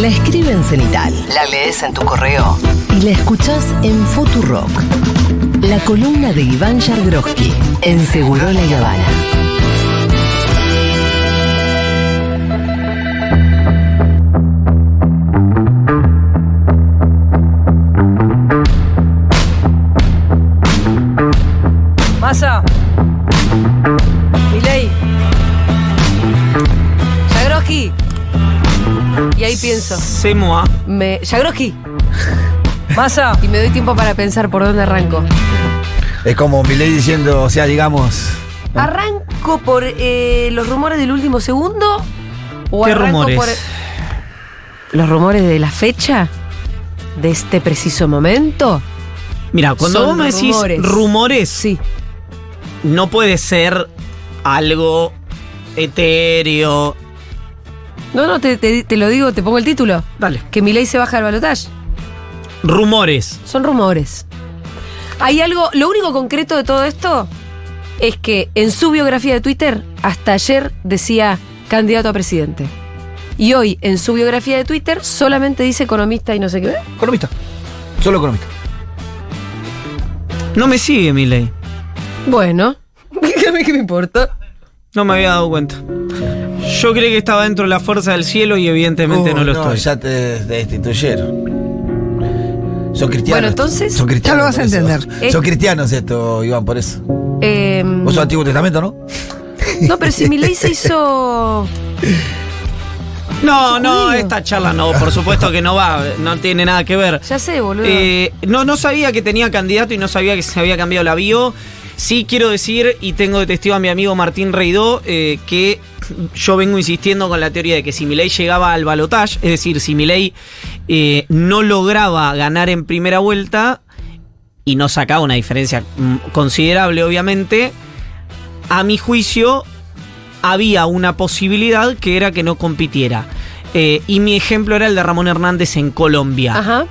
La escribe en cenital, la lees en tu correo y la escuchás en Futurock. La columna de Iván Yargroski en Seguro La Habana. C'est moi. Me. Yagroski. Masa. Y me doy tiempo para pensar por dónde arranco. Es como Milei diciendo, o sea, digamos. ¿Arranco por eh, los rumores del último segundo? ¿O ¿Qué arranco rumores? por los rumores de la fecha? ¿De este preciso momento? Mira, cuando Son vos me decís rumores. rumores, Sí. no puede ser algo etéreo. No, no, te, te- te lo digo, te pongo el título. Dale. Que Milei se baja al balotaje. Rumores. Son rumores. Hay algo, lo único concreto de todo esto es que en su biografía de Twitter, hasta ayer decía candidato a presidente. Y hoy, en su biografía de Twitter, solamente dice economista y no sé qué. Economista. Solo economista. No me sigue, Milei. Bueno, a mí qué me importa. No me había dado cuenta. Yo creí que estaba dentro de la fuerza del cielo y evidentemente Uh, no lo estoy. Ya te destituyeron. Son cristianos. Bueno, entonces- Son cristianos. Ya lo vas a entender. Eh. Son cristianos esto, Iván, por eso. Eh, Vos sos Antiguo Testamento, ¿no? no, pero si Milei se hizo. No, no, esta charla no, por supuesto que no va, no tiene nada que ver. Ya sé, boludo. Eh, no, no sabía que tenía candidato y no sabía que se había cambiado la bio. Sí quiero decir, y tengo de testigo a mi amigo Martín Reidó, eh, que yo vengo insistiendo con la teoría de que si Milei llegaba al balotaje, es decir, si Milei eh, no lograba ganar en primera vuelta y no sacaba una diferencia mm, considerable, obviamente, a mi juicio había una posibilidad que era que no compitiera. Eh, y mi ejemplo era el de Ramón Hernández en Colombia. Ajá.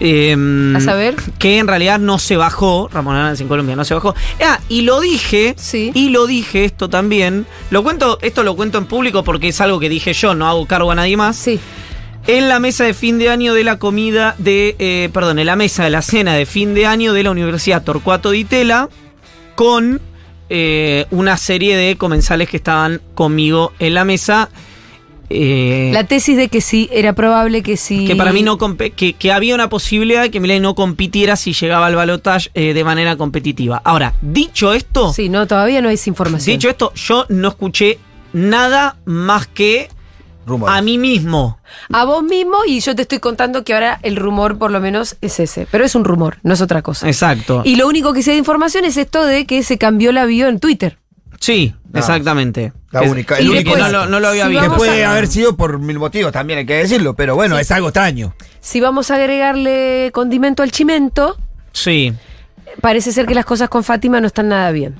Eh, A saber. Que en realidad no se bajó, Ramón Hernández en Colombia no se bajó. Ah, y lo dije, Sí. y lo dije esto también. Lo cuento, esto lo cuento en público porque es algo que dije yo, no hago cargo a nadie más. Sí. En la mesa de fin de año de la comida de, eh, perdón, en la mesa de la cena de fin de año de la Universidad Torcuato Di Tella, con eh, una serie de comensales que estaban conmigo en la mesa. Eh, La tesis de que sí, era probable que sí. que para mí no que, que había una posibilidad de que Milei no compitiera si llegaba al balotaje eh, de manera competitiva. Ahora, dicho esto, Sí, no, todavía no hay esa información. dicho esto, yo no escuché nada más que Rumores. a mí mismo. a vos mismo y yo te estoy contando que ahora el rumor por lo menos es ese. Pero es un rumor, no es otra cosa. Exacto. Y lo único que sé de información es esto de que se cambió la bio en Twitter. Sí, No. exactamente. La única- el único- no, lo, no lo había Si visto. Que puede a- haber sido por mil motivos también, hay que decirlo, pero bueno, es algo extraño. Si vamos a agregarle condimento al chimento, Sí. parece ser que las cosas con Fátima no están nada bien.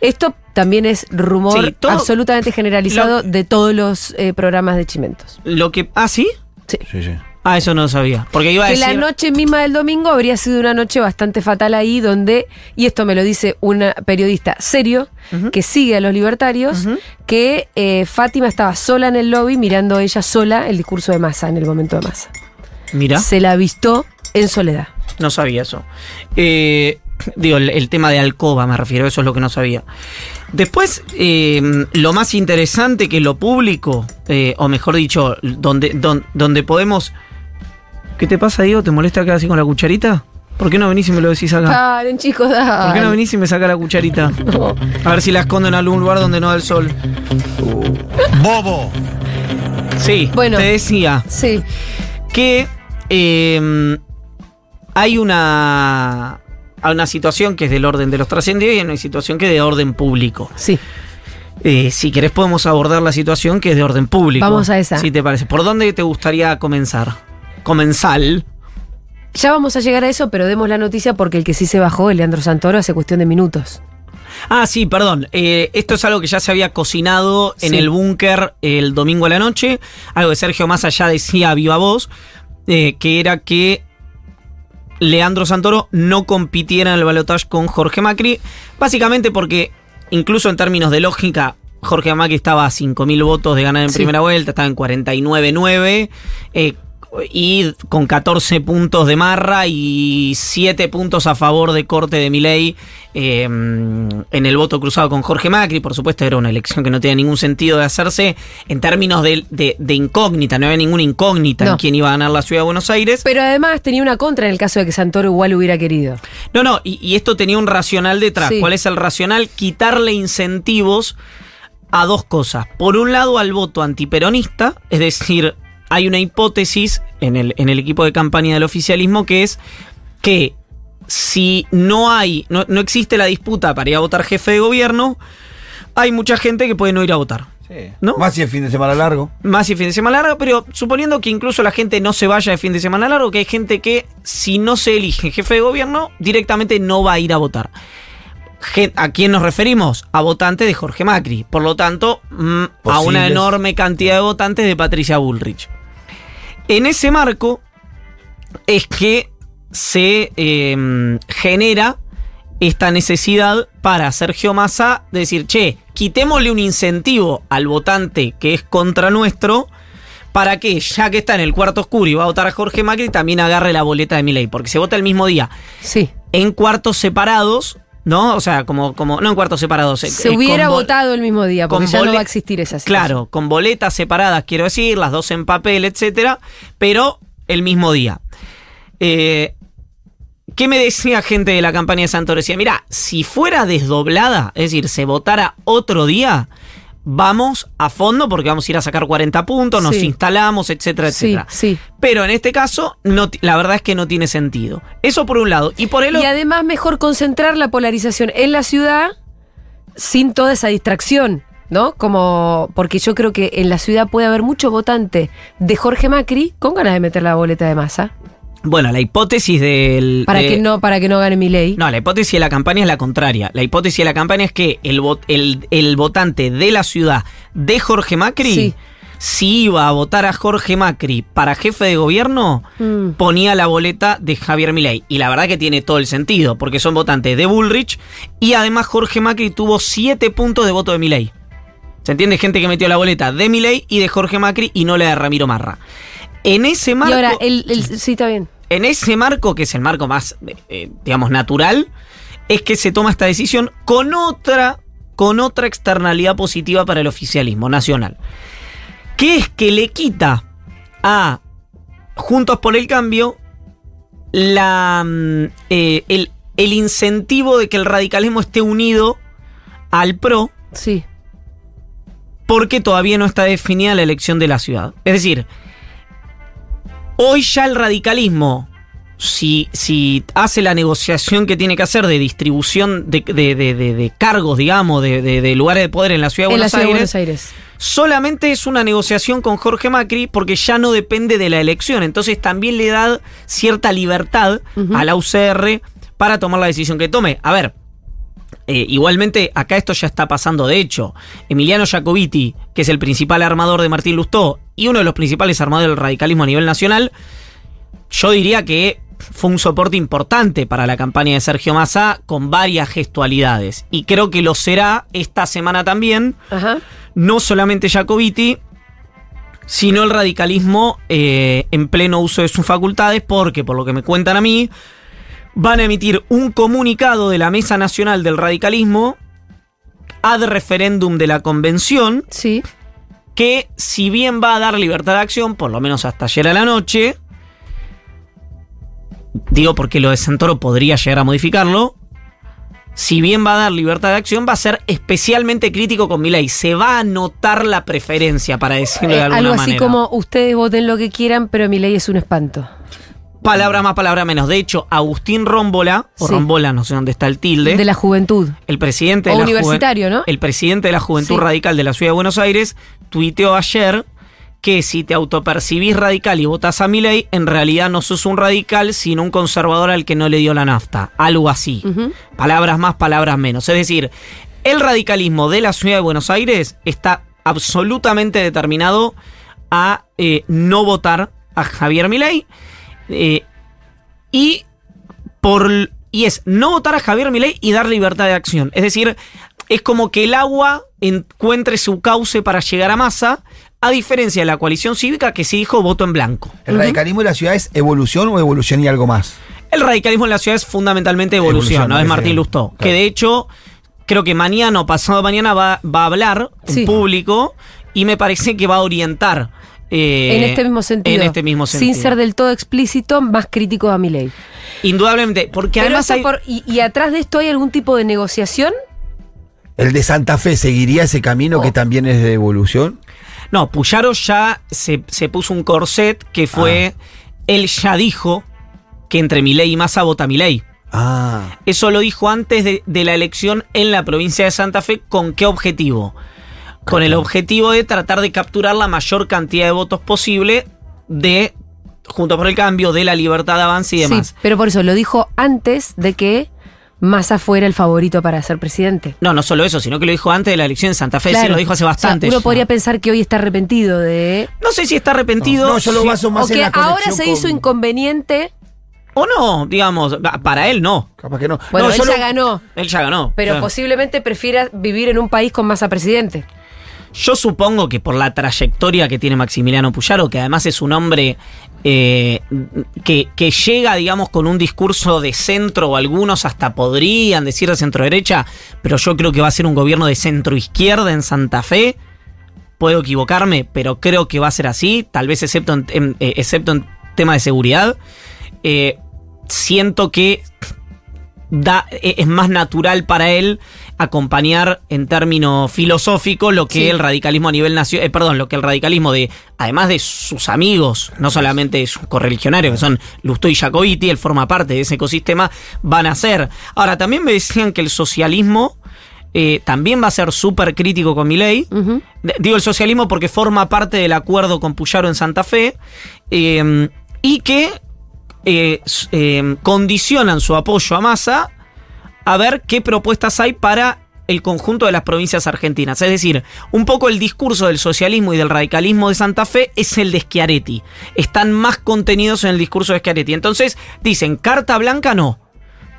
Esto también es rumor Sí, todo- absolutamente generalizado Lo- de todos los eh, programas de chimentos. Lo que. ¿Ah, sí? Sí. Sí, sí. Ah, eso no lo sabía. Porque iba a Que decir. la noche misma del domingo habría sido una noche bastante fatal ahí, donde, y esto me lo dice una periodista serio, que sigue a los libertarios, que eh, Fátima estaba sola en el lobby mirando ella sola el discurso de Massa en el momento de Massa. Mira. Se la avistó en soledad. No sabía eso. Eh, digo, el, el tema de alcoba me refiero, eso es lo que no sabía. Después, eh, lo más interesante que lo público, o mejor dicho, donde, don- donde podemos... ¿Qué te pasa, Diego? ¿Te molesta acá así con la cucharita? ¿Por qué no venís y me lo decís acá? Paren, chicos, dale. ¿Por qué no venís y me saca la cucharita? A ver si la escondo en algún lugar donde no da el sol. ¡Bobo! Sí, Bueno. te decía. Sí. que eh, hay una hay una situación que es del orden de los trascendidos y hay una situación que es de orden público. Sí. Eh, si querés podemos abordar la situación que es de orden público. Vamos a esa. Si te parece. ¿Por dónde te gustaría comenzar? Comenzal. Ya vamos a llegar a eso, pero demos la noticia porque el que sí se bajó, el Leandro Santoro, hace cuestión de minutos. Ah, sí, perdón. Eh, esto es algo que ya se había cocinado en Sí. el búnker el domingo a la noche. Algo que Sergio más allá decía a viva voz, eh, que era que Leandro Santoro no compitiera en el balotaje con Jorge Macri. Básicamente porque, incluso en términos de lógica, Jorge Macri estaba a 5.000 votos de ganar en Sí. primera vuelta, estaba en 49.9. Eh, y con 14 puntos de Marra y 7 puntos a favor de corte de Milei eh, en el voto cruzado con Jorge Macri. Por supuesto, era una elección que no tenía ningún sentido de hacerse en términos de, de- de incógnita, no había ninguna incógnita No. en quién iba a ganar la ciudad de Buenos Aires. Pero además tenía una contra en el caso de que Santoro igual hubiera querido. No, no, y, y esto tenía un racional detrás. Sí. ¿Cuál es el racional? Quitarle incentivos a dos cosas. Por un lado, al voto antiperonista, es decir, hay una hipótesis en el, en el equipo de campaña del oficialismo que es que si no hay, no, no existe la disputa para ir a votar jefe de gobierno, hay mucha gente que puede no ir a votar. ¿No? Más si es fin de semana largo. Más y fin de semana largo, pero suponiendo que incluso la gente no se vaya de fin de semana largo, que hay gente que si no se elige jefe de gobierno, directamente no va a ir a votar. ¿A quién nos referimos? A votantes de Jorge Macri. Por lo tanto, mm, a una enorme cantidad de votantes de Patricia Bullrich. En ese marco es que se eh, genera esta necesidad para Sergio Massa de decir, che, quitémosle un incentivo al votante que es contra nuestro para que, ya que está en el cuarto oscuro y va a votar a Jorge Macri, también agarre la boleta de Milei, porque se vota el mismo día Sí. en cuartos separados, ¿no? O sea, como, como no en cuartos separados. eh, Se eh, hubiera votado el mismo día, porque ya no va a existir esa situación. Claro, con boletas separadas, quiero decir, las dos en papel, etcétera, pero el mismo día. Eh, ¿Qué me decía gente de la campaña de Santoro? Decía, mira, si fuera desdoblada, es decir, se votara otro día, vamos a fondo porque vamos a ir a sacar 40 puntos, nos Sí. instalamos, etcétera, Sí, etcétera. sí. Pero en este caso, no, la verdad es que no tiene sentido. Eso por un lado. Y por el Y otro... además mejor concentrar la polarización en la ciudad sin toda esa distracción, ¿no? Como porque yo creo que en la ciudad puede haber mucho votante de Jorge Macri con ganas de meter la boleta de masa Bueno, la hipótesis del... para de- que no para que no gane mi ley. No, la hipótesis de la campaña es la contraria. La hipótesis de la campaña es que el, el, el votante de la ciudad de Jorge Macri, Sí. si iba a votar a Jorge Macri para jefe de gobierno, Mm. ponía la boleta de Javier Milei. Y la verdad que tiene todo el sentido, porque son votantes de Bullrich y además Jorge Macri tuvo 7 puntos de voto de Milei. ¿Se entiende? Gente que metió la boleta de Milei y de Jorge Macri y no la de Ramiro Marra. En ese Y marco... ahora el, el- sí está bien. En ese marco, que es el marco más, eh, eh, digamos, natural, es que se toma esta decisión con otra, con otra externalidad positiva para el oficialismo nacional. Que es que le quita a Juntos por el Cambio la, mm, eh, el, el incentivo de que el radicalismo esté unido al PRO Sí. porque todavía no está definida la elección de la ciudad. Es decir, hoy ya el radicalismo, si, si hace la negociación que tiene que hacer de distribución de, de- de- de- cargos, digamos, de, lugares de poder en la ciudad de En la Buenos ciudad de Aires, Buenos Aires. solamente es una negociación con Jorge Macri porque ya no depende de la elección. Entonces también le da cierta libertad a la UCR para tomar la decisión que tome. A ver, eh, igualmente, acá esto ya está pasando. De hecho, Emiliano Jacobiti, que es el principal armador de Martín Lustó y uno de los principales armadores del radicalismo a nivel nacional, yo diría que fue un soporte importante para la campaña de Sergio Massa con varias gestualidades. Y creo que lo será esta semana también, Ajá. no solamente Jacobiti, sino el radicalismo eh, en pleno uso de sus facultades, porque por lo que me cuentan a mí, van a emitir un comunicado de la Mesa Nacional del Radicalismo ad referéndum de la convención, Sí. que si bien va a dar libertad de acción, por lo menos hasta ayer a la noche, digo porque lo de Santoro podría llegar a modificarlo, si bien va a dar libertad de acción, va a ser especialmente crítico con Milei. Se va a notar la preferencia, para decirlo de Eh, alguna algo así manera. como ustedes voten lo que quieran, pero mi ley es un espanto. Palabra más, palabra menos. De hecho, Agustín Rómbola, o Sí. Rómbola, no sé dónde está el tilde, De la juventud. el presidente de O la universitario, ¿no? El presidente de la Juventud Sí. Radical de la Ciudad de Buenos Aires tuiteó ayer que si te autopercibís radical y votás a Milei, en realidad no sos un radical, sino un conservador al que no le dio la nafta. Algo así. Palabras más, palabras menos. Es decir, el radicalismo de la Ciudad de Buenos Aires está absolutamente determinado a eh, no votar a Javier Milei. Eh, y por y es no votar a Javier Milei y dar libertad de acción. Es decir, es como que el agua encuentre su cauce para llegar a masa a diferencia de la coalición cívica que sí dijo voto en blanco. ¿El radicalismo de la ciudad es evolución o evolución y algo más? El radicalismo en la ciudad es fundamentalmente evolución, Evolución, ¿no? Es Martín. Lustó. Claro. Que de hecho, creo que mañana o pasado mañana va, va a hablar Sí. en público y me parece que va a orientar. Eh, en este mismo sentido. En este mismo sentido. Sin ser del todo explícito, más crítico a mi ley. Indudablemente, porque Pero además eso hay- por- y, y atrás de esto hay algún tipo de negociación? ¿El de Santa Fe seguiría ese camino Oh. que también es de evolución? No, Puyaro ya se, se puso un corset que fue. Él ya dijo que entre Milei y Massa vota Milei. Ah. Eso lo dijo antes de, de la elección en la provincia de Santa Fe. ¿Con qué objetivo? Con el objetivo de tratar de capturar la mayor cantidad de votos posible de Junto por el Cambio, de la libertad de avance y demás. Sí, pero por eso lo dijo antes de que Massa fuera el favorito para ser presidente. No, no solo eso, sino que lo dijo antes de la elección en Santa Fe. Sí, Claro. lo dijo hace O sea, bastante. uno podría pensar que hoy está arrepentido de. No sé si está arrepentido. No, yo lo baso más O en que la ahora se hizo con- inconveniente. O no, digamos, para él no. Capaz que no. Bueno, No, él ya lo- ganó. Él ya ganó. Pero Claro. posiblemente prefiera vivir en un país con Massa presidente. Yo supongo que por la trayectoria que tiene Maximiliano Puyaro, que además es un hombre eh, que, llega, digamos, con un discurso de centro, o algunos hasta podrían decir de centro derecha, pero yo creo que va a ser un gobierno de centro izquierda en Santa Fe. Puedo equivocarme, pero creo que va a ser así, tal vez excepto en, eh, tema de seguridad. Eh, siento que da, es más natural para él acompañar en términos filosóficos lo que Sí. el radicalismo a nivel nacional, perdón, lo que el radicalismo de, además de sus amigos, no solamente de sus correligionarios, que son Lustó y Jacobiti, él forma parte de ese ecosistema, van a hacer. Ahora, también me decían que el socialismo eh, también va a ser súper crítico con mi ley. Digo el socialismo porque forma parte del acuerdo con Puyaro en Santa Fe eh, y que eh, eh, condicionan su apoyo a Massa a ver qué propuestas hay para el conjunto de las provincias argentinas. Es decir, un poco el discurso del socialismo y del radicalismo de Santa Fe es el de Schiaretti. Están más contenidos en el discurso de Schiaretti. Entonces, dicen, carta blanca no,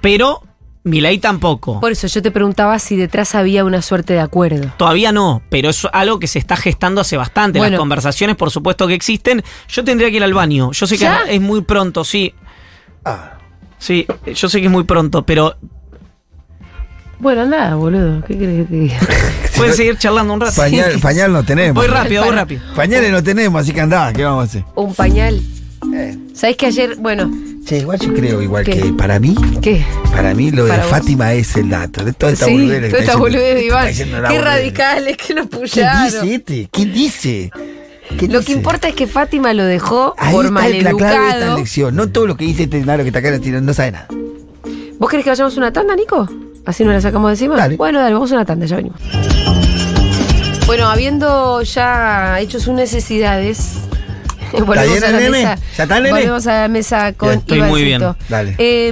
pero Milei tampoco. Por eso yo te preguntaba si detrás había una suerte de acuerdo. Todavía no, pero es algo que se está gestando hace bastante. Bueno. Las conversaciones, por supuesto que existen. Yo tendría que ir al baño. Yo sé que ¿Ya? es muy pronto, sí. Ah. Sí, yo sé que es muy pronto, pero Bueno, anda, boludo. ¿Qué crees que te diga? pueden seguir charlando un rato. Pañal, pañal no tenemos. Voy rápido, voy rápido. Pañales no tenemos, así que andá, ¿qué vamos a hacer? Un pañal. Eh. ¿Sabés que ayer, bueno, Che, igual yo creo, igual ¿Qué? que para mí, qué? para mí lo de vos. Fátima es el dato. De toda esta sí, boludez toda está esta boludez de Iván. Qué radicales que lo ¿Qué puyaron. dice este? ¿Qué dice? ¿Qué Lo que importa es que Fátima lo dejó Ahí por está el- la clave de esta lección. No todo lo que dice este naro que está acá no, sabe nada. ¿Vos querés que vayamos a una tanda, Nico? Así nos la sacamos de encima. Dale. Bueno, dale, vamos a una tanda, ya venimos. Bueno, habiendo ya hecho sus necesidades, volvemos a la nene? mesa. ¿Ya está nene? Volvemos a la mesa con Bien, estoy muy bien. Dale. Eh,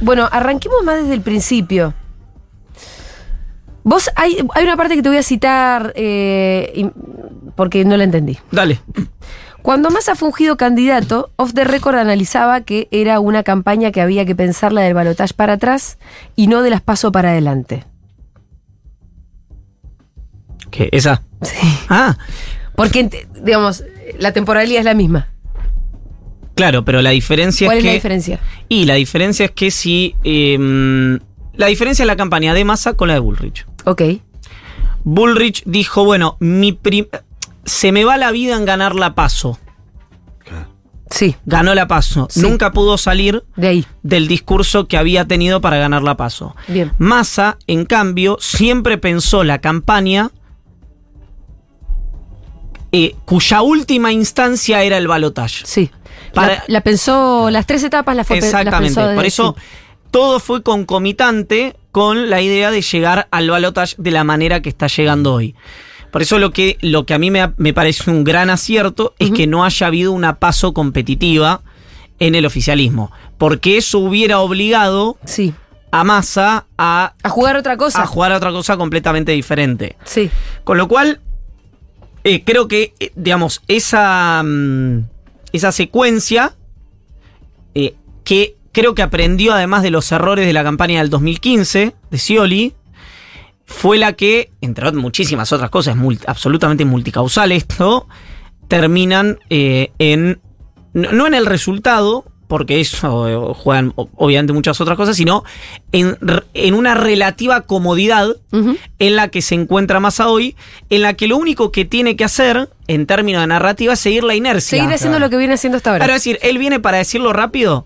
bueno, arranquemos más desde el principio. Vos, hay, hay una parte que te voy a citar eh, porque no la entendí. Dale. Cuando Massa fue ungido candidato, Off the Record analizaba que era una campaña que había que pensarla del balotaje para atrás y no de las paso para adelante. ¿Qué? ¿Esa? Sí. Ah, Porque, digamos, la temporalidad es la misma. claro, pero la diferencia ¿Cuál es es que. la diferencia? Y la diferencia es que si. eh, la diferencia es la campaña de Massa con la de Bullrich. Ok. Bullrich dijo, bueno, mi prim- se me va la vida en ganar la paso. Sí, Ganó la paso. Sí. Nunca pudo salir de ahí. del discurso que había tenido para ganar la paso. Bien. Massa, en cambio, siempre pensó la campaña eh, cuya última instancia era el balotaje. Sí. Para- la, la pensó, las tres etapas las fue Exactamente. de- Por eso sí. todo fue concomitante con la idea de llegar al balotaje de la manera que está llegando hoy. Por eso lo que, lo que a mí me, me parece un gran acierto es que no haya habido una paso competitiva en el oficialismo. Porque eso hubiera obligado Sí. a Massa a, A jugar otra cosa. a jugar a otra cosa completamente diferente. Sí. Con lo cual, eh, creo que, eh, digamos, esa, mm, esa secuencia, eh, que creo que aprendió además de los errores de la campaña del 2015, de Scioli, fue la que, entre muchísimas otras cosas, mul- absolutamente multicausal esto, terminan eh, en, no no en el resultado, porque eso eh, juegan obviamente muchas otras cosas, sino en, en una relativa comodidad en la que se encuentra Massa hoy, en la que lo único que tiene que hacer, en términos de narrativa, es seguir la inercia. Seguir haciendo claro. lo que viene haciendo hasta ahora. Ahora, es decir, él viene, para decirlo rápido,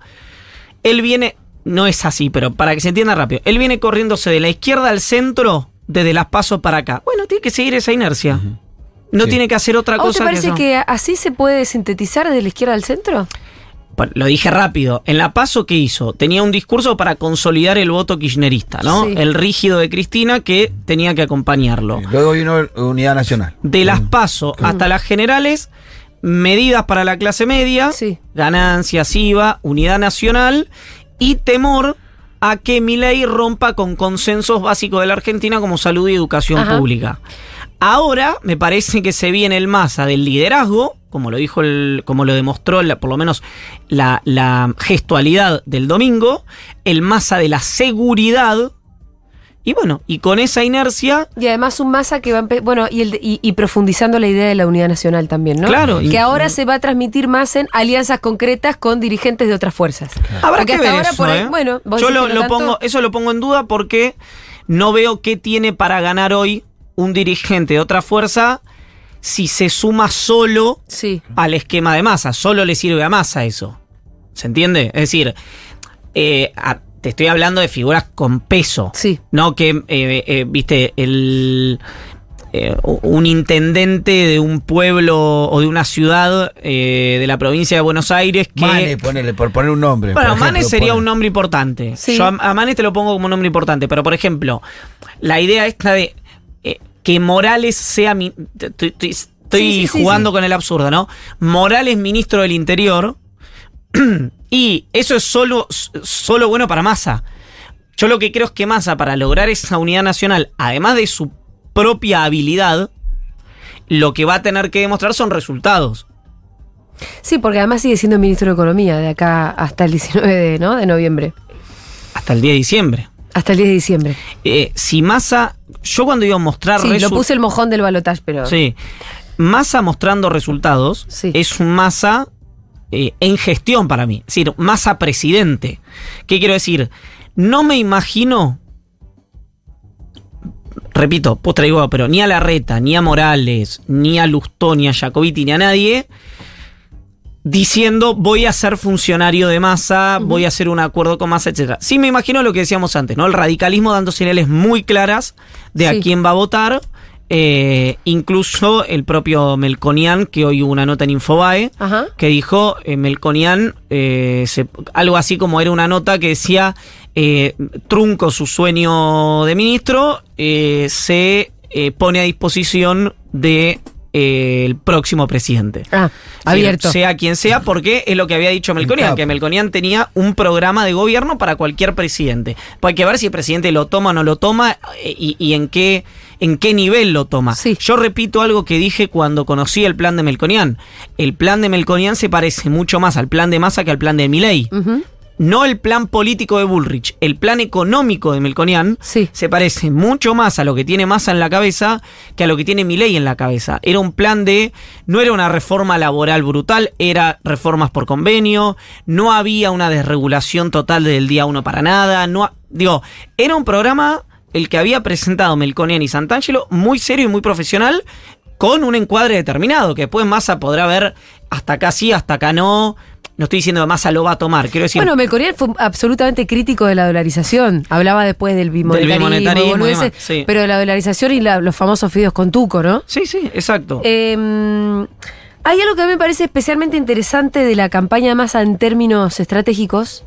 él viene, no es así, pero para que se entienda rápido, él viene corriéndose de la izquierda al centro desde las pasos para acá. Bueno, tiene que seguir esa inercia. No Sí. tiene que hacer otra ¿A vos cosa te parece eso. que así se puede sintetizar de la izquierda al centro? Lo dije rápido. En la paso que hizo, tenía un discurso para consolidar el voto kirchnerista, ¿no? Sí. El rígido de Cristina que tenía que acompañarlo. Luego vino Unidad Nacional. De las paso hasta las generales, medidas para la clase media, Sí. ganancias, IVA, unidad nacional y temor a que Milei rompa con consensos básicos de la Argentina como salud y educación Ajá. pública. Ahora me parece que se viene el masa del liderazgo, como lo dijo el, como lo demostró la- por lo menos la, la gestualidad del domingo, el masa de la seguridad. Y bueno, y con esa inercia Y además un masa que va a bueno, y, el de- y, y profundizando la idea de la unidad nacional también, ¿no? Claro, Que y- ahora se va a transmitir más en alianzas concretas con dirigentes de otras fuerzas. Habrá Porque que hasta ver ahora eso, por ahí- ¿eh? bueno, vos yo lo, que no lo tanto. pongo, eso lo pongo en duda porque no veo qué tiene para ganar hoy un dirigente de otra fuerza si se suma solo Sí. al esquema de masa. Solo le sirve a masa eso. ¿Se entiende? Es decir, eh, a- te estoy hablando de figuras con peso. Sí. No que, eh, eh, viste, el. eh, un intendente de un pueblo o de una ciudad eh, de la provincia de Buenos Aires que Mane, ponele, por poner un nombre. bueno, ejemplo, sería pone- un nombre importante. Sí. Yo a, a Manes te lo pongo como un nombre importante, pero por ejemplo, la idea esta de eh, que Morales sea mi- Estoy Sí, sí, sí, jugando sí. con el absurdo, ¿no? Morales ministro del Interior y eso es solo, solo bueno para Massa. Yo lo que creo es que Massa, para lograr esa unidad nacional, además de su propia habilidad, lo que va a tener que demostrar son resultados. Sí, porque además sigue siendo ministro de Economía de acá hasta el 19 de, ¿no? de noviembre. Hasta el 10 de diciembre. Hasta el 10 de diciembre. Eh, si Massa, yo cuando iba a mostrar Sí, lo puse el mojón del balotaje, pero. Sí. Massa mostrando resultados Sí. es un Massa eh, en gestión para mí. Es decir, Massa presidente. ¿Qué quiero decir? No me imagino. Repito, postre igual, pero ni a Larreta, ni a Morales, ni a Lustó, ni a Jacobiti, ni a nadie diciendo voy a ser funcionario de masa, voy a hacer un acuerdo con masa, etcétera. Sí me imagino lo que decíamos antes, ¿no? El radicalismo dando señales muy claras de Sí. a quién va a votar. Eh, incluso el propio Melconian, que hoy hubo una nota en Infobae, Ajá. que dijo eh, Melconian eh, se- algo así como era una nota que decía trunco su sueño de ministro, se pone a disposición de eh, el próximo presidente. Ah, abierto. Sea quien sea, porque es lo que había dicho Melconian, que Melconian tenía un programa de gobierno para cualquier presidente. Pues hay que ver si el presidente lo toma o no lo toma eh, y, y en qué en qué nivel lo toma. Sí. Yo repito algo que dije cuando conocí el plan de Melconian. El plan de Melconian se parece mucho más al plan de Massa que al plan de Milei. No el plan político de Bullrich, el plan económico de Melconian Sí. se parece mucho más a lo que tiene Massa en la cabeza que a lo que tiene Milei en la cabeza. Era un plan de no era una reforma laboral brutal, era reformas por convenio, no había una desregulación total del día uno para nada, no digo, era un programa el que había presentado Melconian y Santangelo muy serio y muy profesional con un encuadre determinado, que después Massa podrá ver hasta acá sí, hasta acá no. No estoy diciendo que Massa lo va a tomar, quiero decir, Bueno, Melconian fue absolutamente crítico de la dolarización. Hablaba después del bimonetarismo, bimonetarismo boludeces, demás, sí. pero de la dolarización y la- los famosos fideos con tuco, ¿no? Sí, sí, exacto. Eh, hay algo que a mí me parece especialmente interesante de la campaña Massa en términos estratégicos,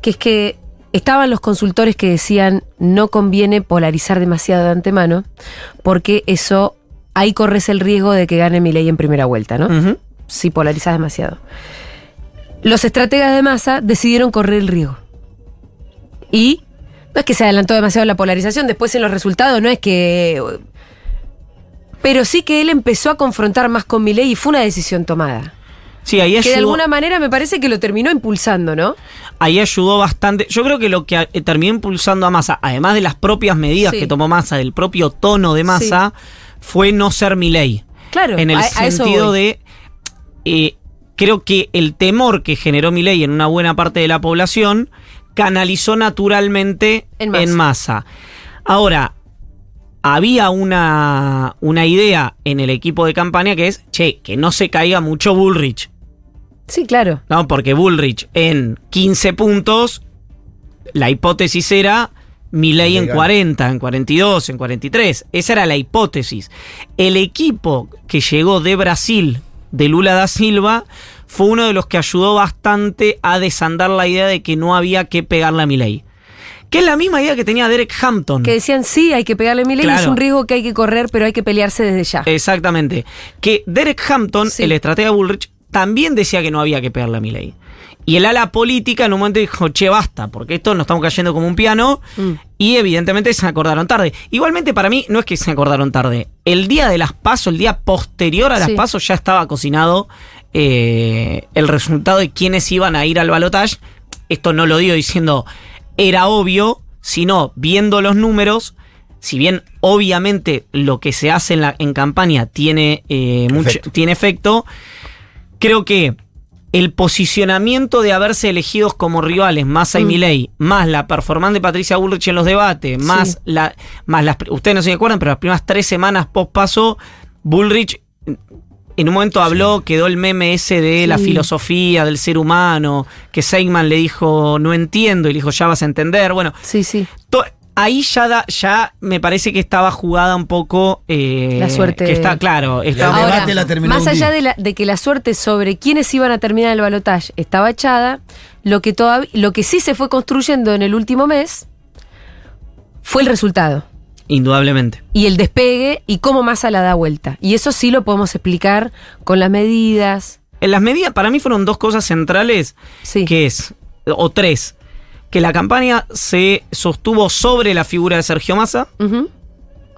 que es que estaban los consultores que decían no conviene polarizar demasiado de antemano, porque eso ahí corres el riesgo de que gane mi ley en primera vuelta, ¿no? Si polarizas demasiado. Los estrategas de Massa decidieron correr el riesgo. Y no es que se adelantó demasiado la polarización, después en los resultados no es que pero sí que él empezó a confrontar más con Milei y fue una decisión tomada. Sí, ahí que de ayudó, alguna manera me parece que lo terminó impulsando, ¿no? ahí ayudó bastante. Yo creo que lo que eh, terminó impulsando a Massa, además de las propias medidas Sí. que tomó Massa, del propio tono de Massa, fue no ser Milei. Claro, En el a- a eso sentido de. eh, creo que el temor que generó Milei en una buena parte de la población canalizó naturalmente En masa. Ahora, había una, una idea en el equipo de campaña que es, che, que no se caiga mucho Bullrich. Sí, claro. ¿no? Porque Bullrich en 15 puntos, la hipótesis era Milei en Legal. 40, en 42, en 43. Esa era la hipótesis. El equipo que llegó de Brasil, de Lula da Silva, fue uno de los que ayudó bastante a desandar la idea de que no había que pegarle a Milei. Que es la misma idea que tenía Derek Hampton. Que decían, sí, hay que pegarle mi ley, es un riesgo que hay que correr, pero hay que pelearse desde ya. Exactamente. Que Derek Hampton, Sí. el estratega Bullrich, también decía que no había que pegarle a Milei. Y el ala política en un momento dijo, che, basta, porque esto nos estamos cayendo como un piano. Mm. Y evidentemente se acordaron tarde. Igualmente para mí no es que se acordaron tarde. El día de las pasos, el día posterior a las Sí. pasos, ya estaba cocinado eh, el resultado de quiénes iban a ir al balotaje. Esto no lo digo diciendo era obvio, sino viendo los números. Si bien obviamente lo que se hace en, la, en campaña tiene, eh, mucho, Efecto. tiene efecto, creo que el posicionamiento de haberse elegidos como rivales, Massa y Mm. Milei, más la performance de Patricia Bullrich en los debates, más Sí. la, más las, ustedes no se acuerdan, pero las primeras tres semanas post paso, Bullrich en un momento habló, quedó el meme ese de la filosofía del ser humano, que Seigman le dijo, no entiendo, y le dijo, ya vas a entender. Bueno, Sí, sí. Ahí ya, da- ya me parece que estaba jugada un poco... eh, La suerte. Que está, claro, El estaba- debate Ahora, la terminó más allá de, la- de que la suerte sobre quiénes iban a terminar el balotaje estaba echada, lo que, todavía, lo que sí se fue construyendo en el último mes fue el resultado. indudablemente. y el despegue y cómo Massa la da vuelta. Y eso sí lo podemos explicar con las medidas. En las medidas, para mí fueron dos cosas centrales, Sí. que es, o tres, que la campaña se sostuvo sobre la figura de Sergio Massa.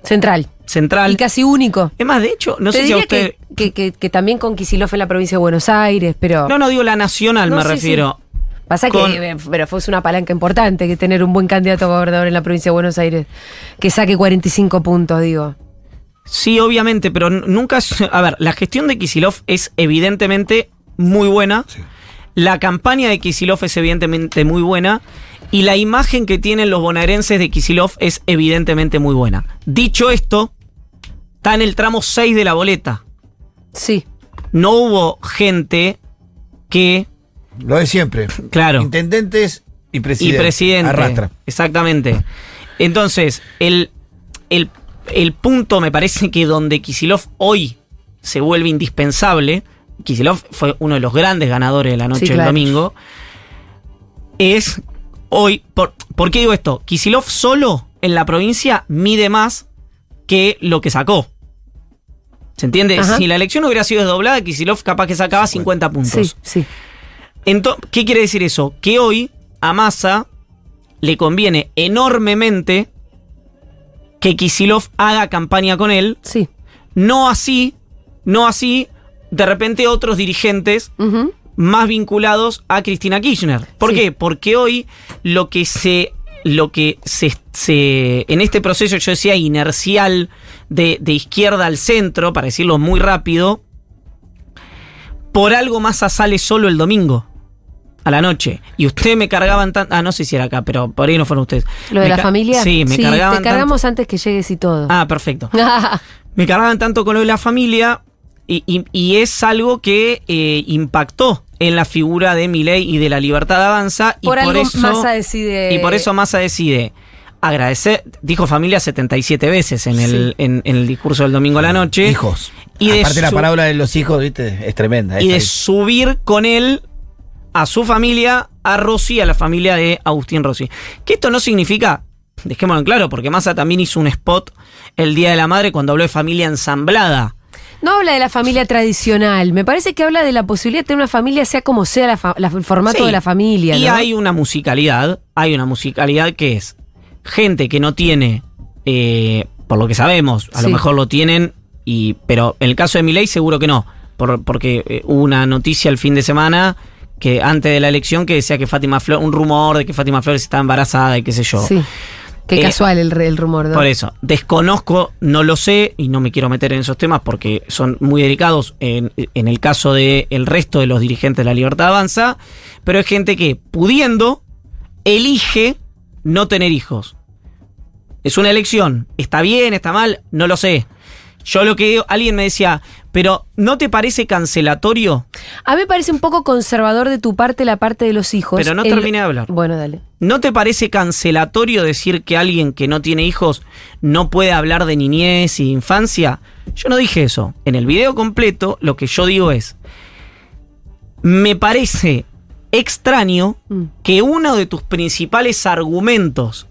Central. central. Y casi único. Es más, de hecho, no Te sé si a usted... que, que- que- que también con Kicillof en la provincia de Buenos Aires, pero No, no digo la nacional, No, me sí, refiero. pasa con- que eh, pero fue una palanca importante que tener un buen candidato a gobernador en la provincia de Buenos Aires que saque 45 puntos, digo. Sí, obviamente, pero nunca. A ver, la gestión de Kisilov es evidentemente muy buena. La campaña de Kisilov es evidentemente muy buena. Y la imagen que tienen los bonaerenses de Kisilov es evidentemente muy buena. Dicho esto, está en el tramo 6 de la boleta. Sí. No hubo gente que. Lo de siempre. Claro. Intendentes y Y presidente. presidente. Arrastra. Exactamente. Entonces, el, el, el punto me parece que donde Kisilov hoy se vuelve indispensable, Kisilov fue uno de los grandes ganadores de la noche Sí, del claro. domingo, es hoy. Por, ¿Por qué digo esto? Kisilov solo en la provincia mide más que lo que sacó. ¿Se entiende? Ajá. Si la elección hubiera sido desdoblada, Kisilov capaz que sacaba 50 puntos. Sí, sí. Ento- ¿Qué quiere decir eso? Que hoy a Massa le conviene enormemente que Kisilov haga campaña con él. Sí. No así, no así, de repente otros dirigentes más vinculados a Cristina Kirchner. ¿Por Sí. qué? Porque hoy lo que se. Lo que se, se- En este proceso, yo decía, inercial de, de izquierda al centro, para decirlo muy rápido, por algo Massa sale solo el domingo. A la noche. Y ustedes me cargaban tanto. Ah, no sé si era acá, pero por ahí no fueron ustedes. Lo de Me la familia. Sí, me cargaban Te cargamos antes que llegues y todo. tanto- Ah, perfecto. Me cargaban tanto con lo de la familia y, y- y es algo que eh, impactó en la figura de Milei y de la libertad de avanza. por y algo por eso, Massa decide. Y por eso Massa decide agradecer, dijo familia 77 veces en, el, en, en el discurso del domingo a la noche. Hijos. Y de Aparte la parábola de los hijos, viste, es tremenda. Y de subir con él a su familia, a Rossi, a la familia de Agustín Rossi. Que esto no significa, dejémoslo en claro, porque Massa también hizo un spot el Día de la Madre cuando habló de familia ensamblada. No habla de la familia tradicional. Me parece que habla de la posibilidad de tener una familia, sea como sea la fa- la- el formato Sí. de la familia. Y ¿no? hay una musicalidad, hay una musicalidad que es gente que no tiene, eh, por lo que sabemos, a lo mejor lo tienen, y, pero en el caso de Milei seguro que no. por- porque eh, hubo una noticia el fin de semana que antes de la elección que decía que Fátima Flores, un rumor de que Fátima Flores estaba embarazada y qué sé yo. Sí. Qué Eh, casual el, el rumor, ¿no? Por eso, desconozco, no lo sé y no me quiero meter en esos temas porque son muy delicados en, en el caso del el resto de los dirigentes de la Libertad Avanza, pero es gente que, pudiendo, elige no tener hijos. Es una elección, está bien, está mal, no lo sé. Yo lo que alguien me decía, pero ¿no te parece cancelatorio? A mí me parece un poco conservador de tu parte la parte de los hijos. Pero no El- terminé de hablar. Bueno, dale. ¿No te parece cancelatorio decir que alguien que no tiene hijos no puede hablar de niñez y infancia? Yo no dije eso. En el video completo lo que yo digo es, me parece extraño Mm. que uno de tus principales argumentos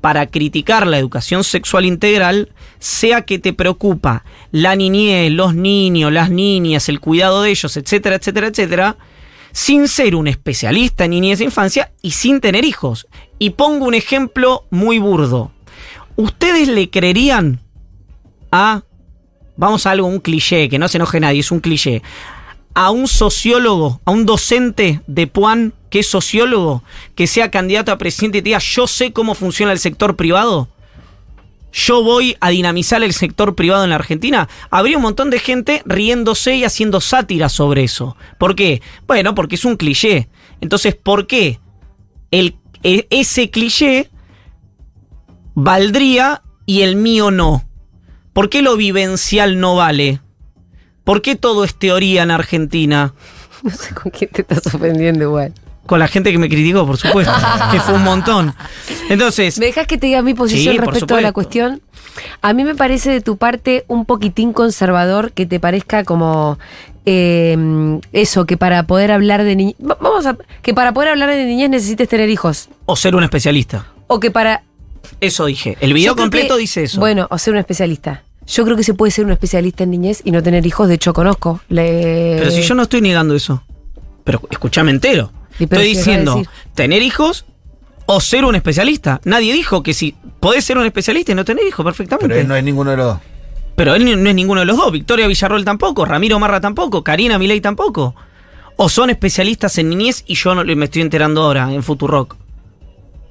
para criticar la educación sexual integral sea que te preocupa la niñez, los niños, las niñas, el cuidado de ellos, etcétera, etcétera, etcétera, sin ser un especialista en niñez e infancia y sin tener hijos. Y pongo un ejemplo muy burdo. ¿Ustedes le creerían a, vamos a algo, un cliché, que no se enoje nadie, es un cliché, a un sociólogo, a un docente de Puan que es sociólogo, que sea candidato a presidente y te diga, yo sé cómo funciona el sector privado? yo voy a dinamizar el sector privado en la Argentina, habría un montón de gente riéndose y haciendo sátira sobre eso. ¿Por qué? Bueno, porque es un cliché. Entonces, ¿por qué el, e- ese cliché valdría y el mío no? ¿Por qué lo vivencial no vale? ¿Por qué todo es teoría en Argentina? No sé con quién te estás ofendiendo igual. Con la gente que me criticó, por supuesto, que fue un montón. Entonces, ¿Me dejas que te diga mi posición Sí, respecto a la cuestión? A mí me parece de tu parte un poquitín conservador que te parezca como eh, eso, que para poder hablar de niñez. Vamos a. Que para poder hablar de niñez necesites tener hijos. o ser un especialista. O que para. Eso dije. El video completo que- dice eso. Bueno, o ser un especialista. Yo creo que se puede ser un especialista en niñez y no tener hijos. De hecho, conozco. Le- Pero si yo no estoy negando eso. Pero escúchame entero. Y pero Estoy diciendo tener hijos o ser un especialista. Nadie dijo que si podés ser un especialista y no tener hijos perfectamente. Pero él no es ninguno de los dos. Pero él no es ninguno de los dos. Victoria Villarroel tampoco. Ramiro Marra tampoco. Karina Milei tampoco. O son especialistas en niñez y yo no me estoy enterando ahora en Futurock.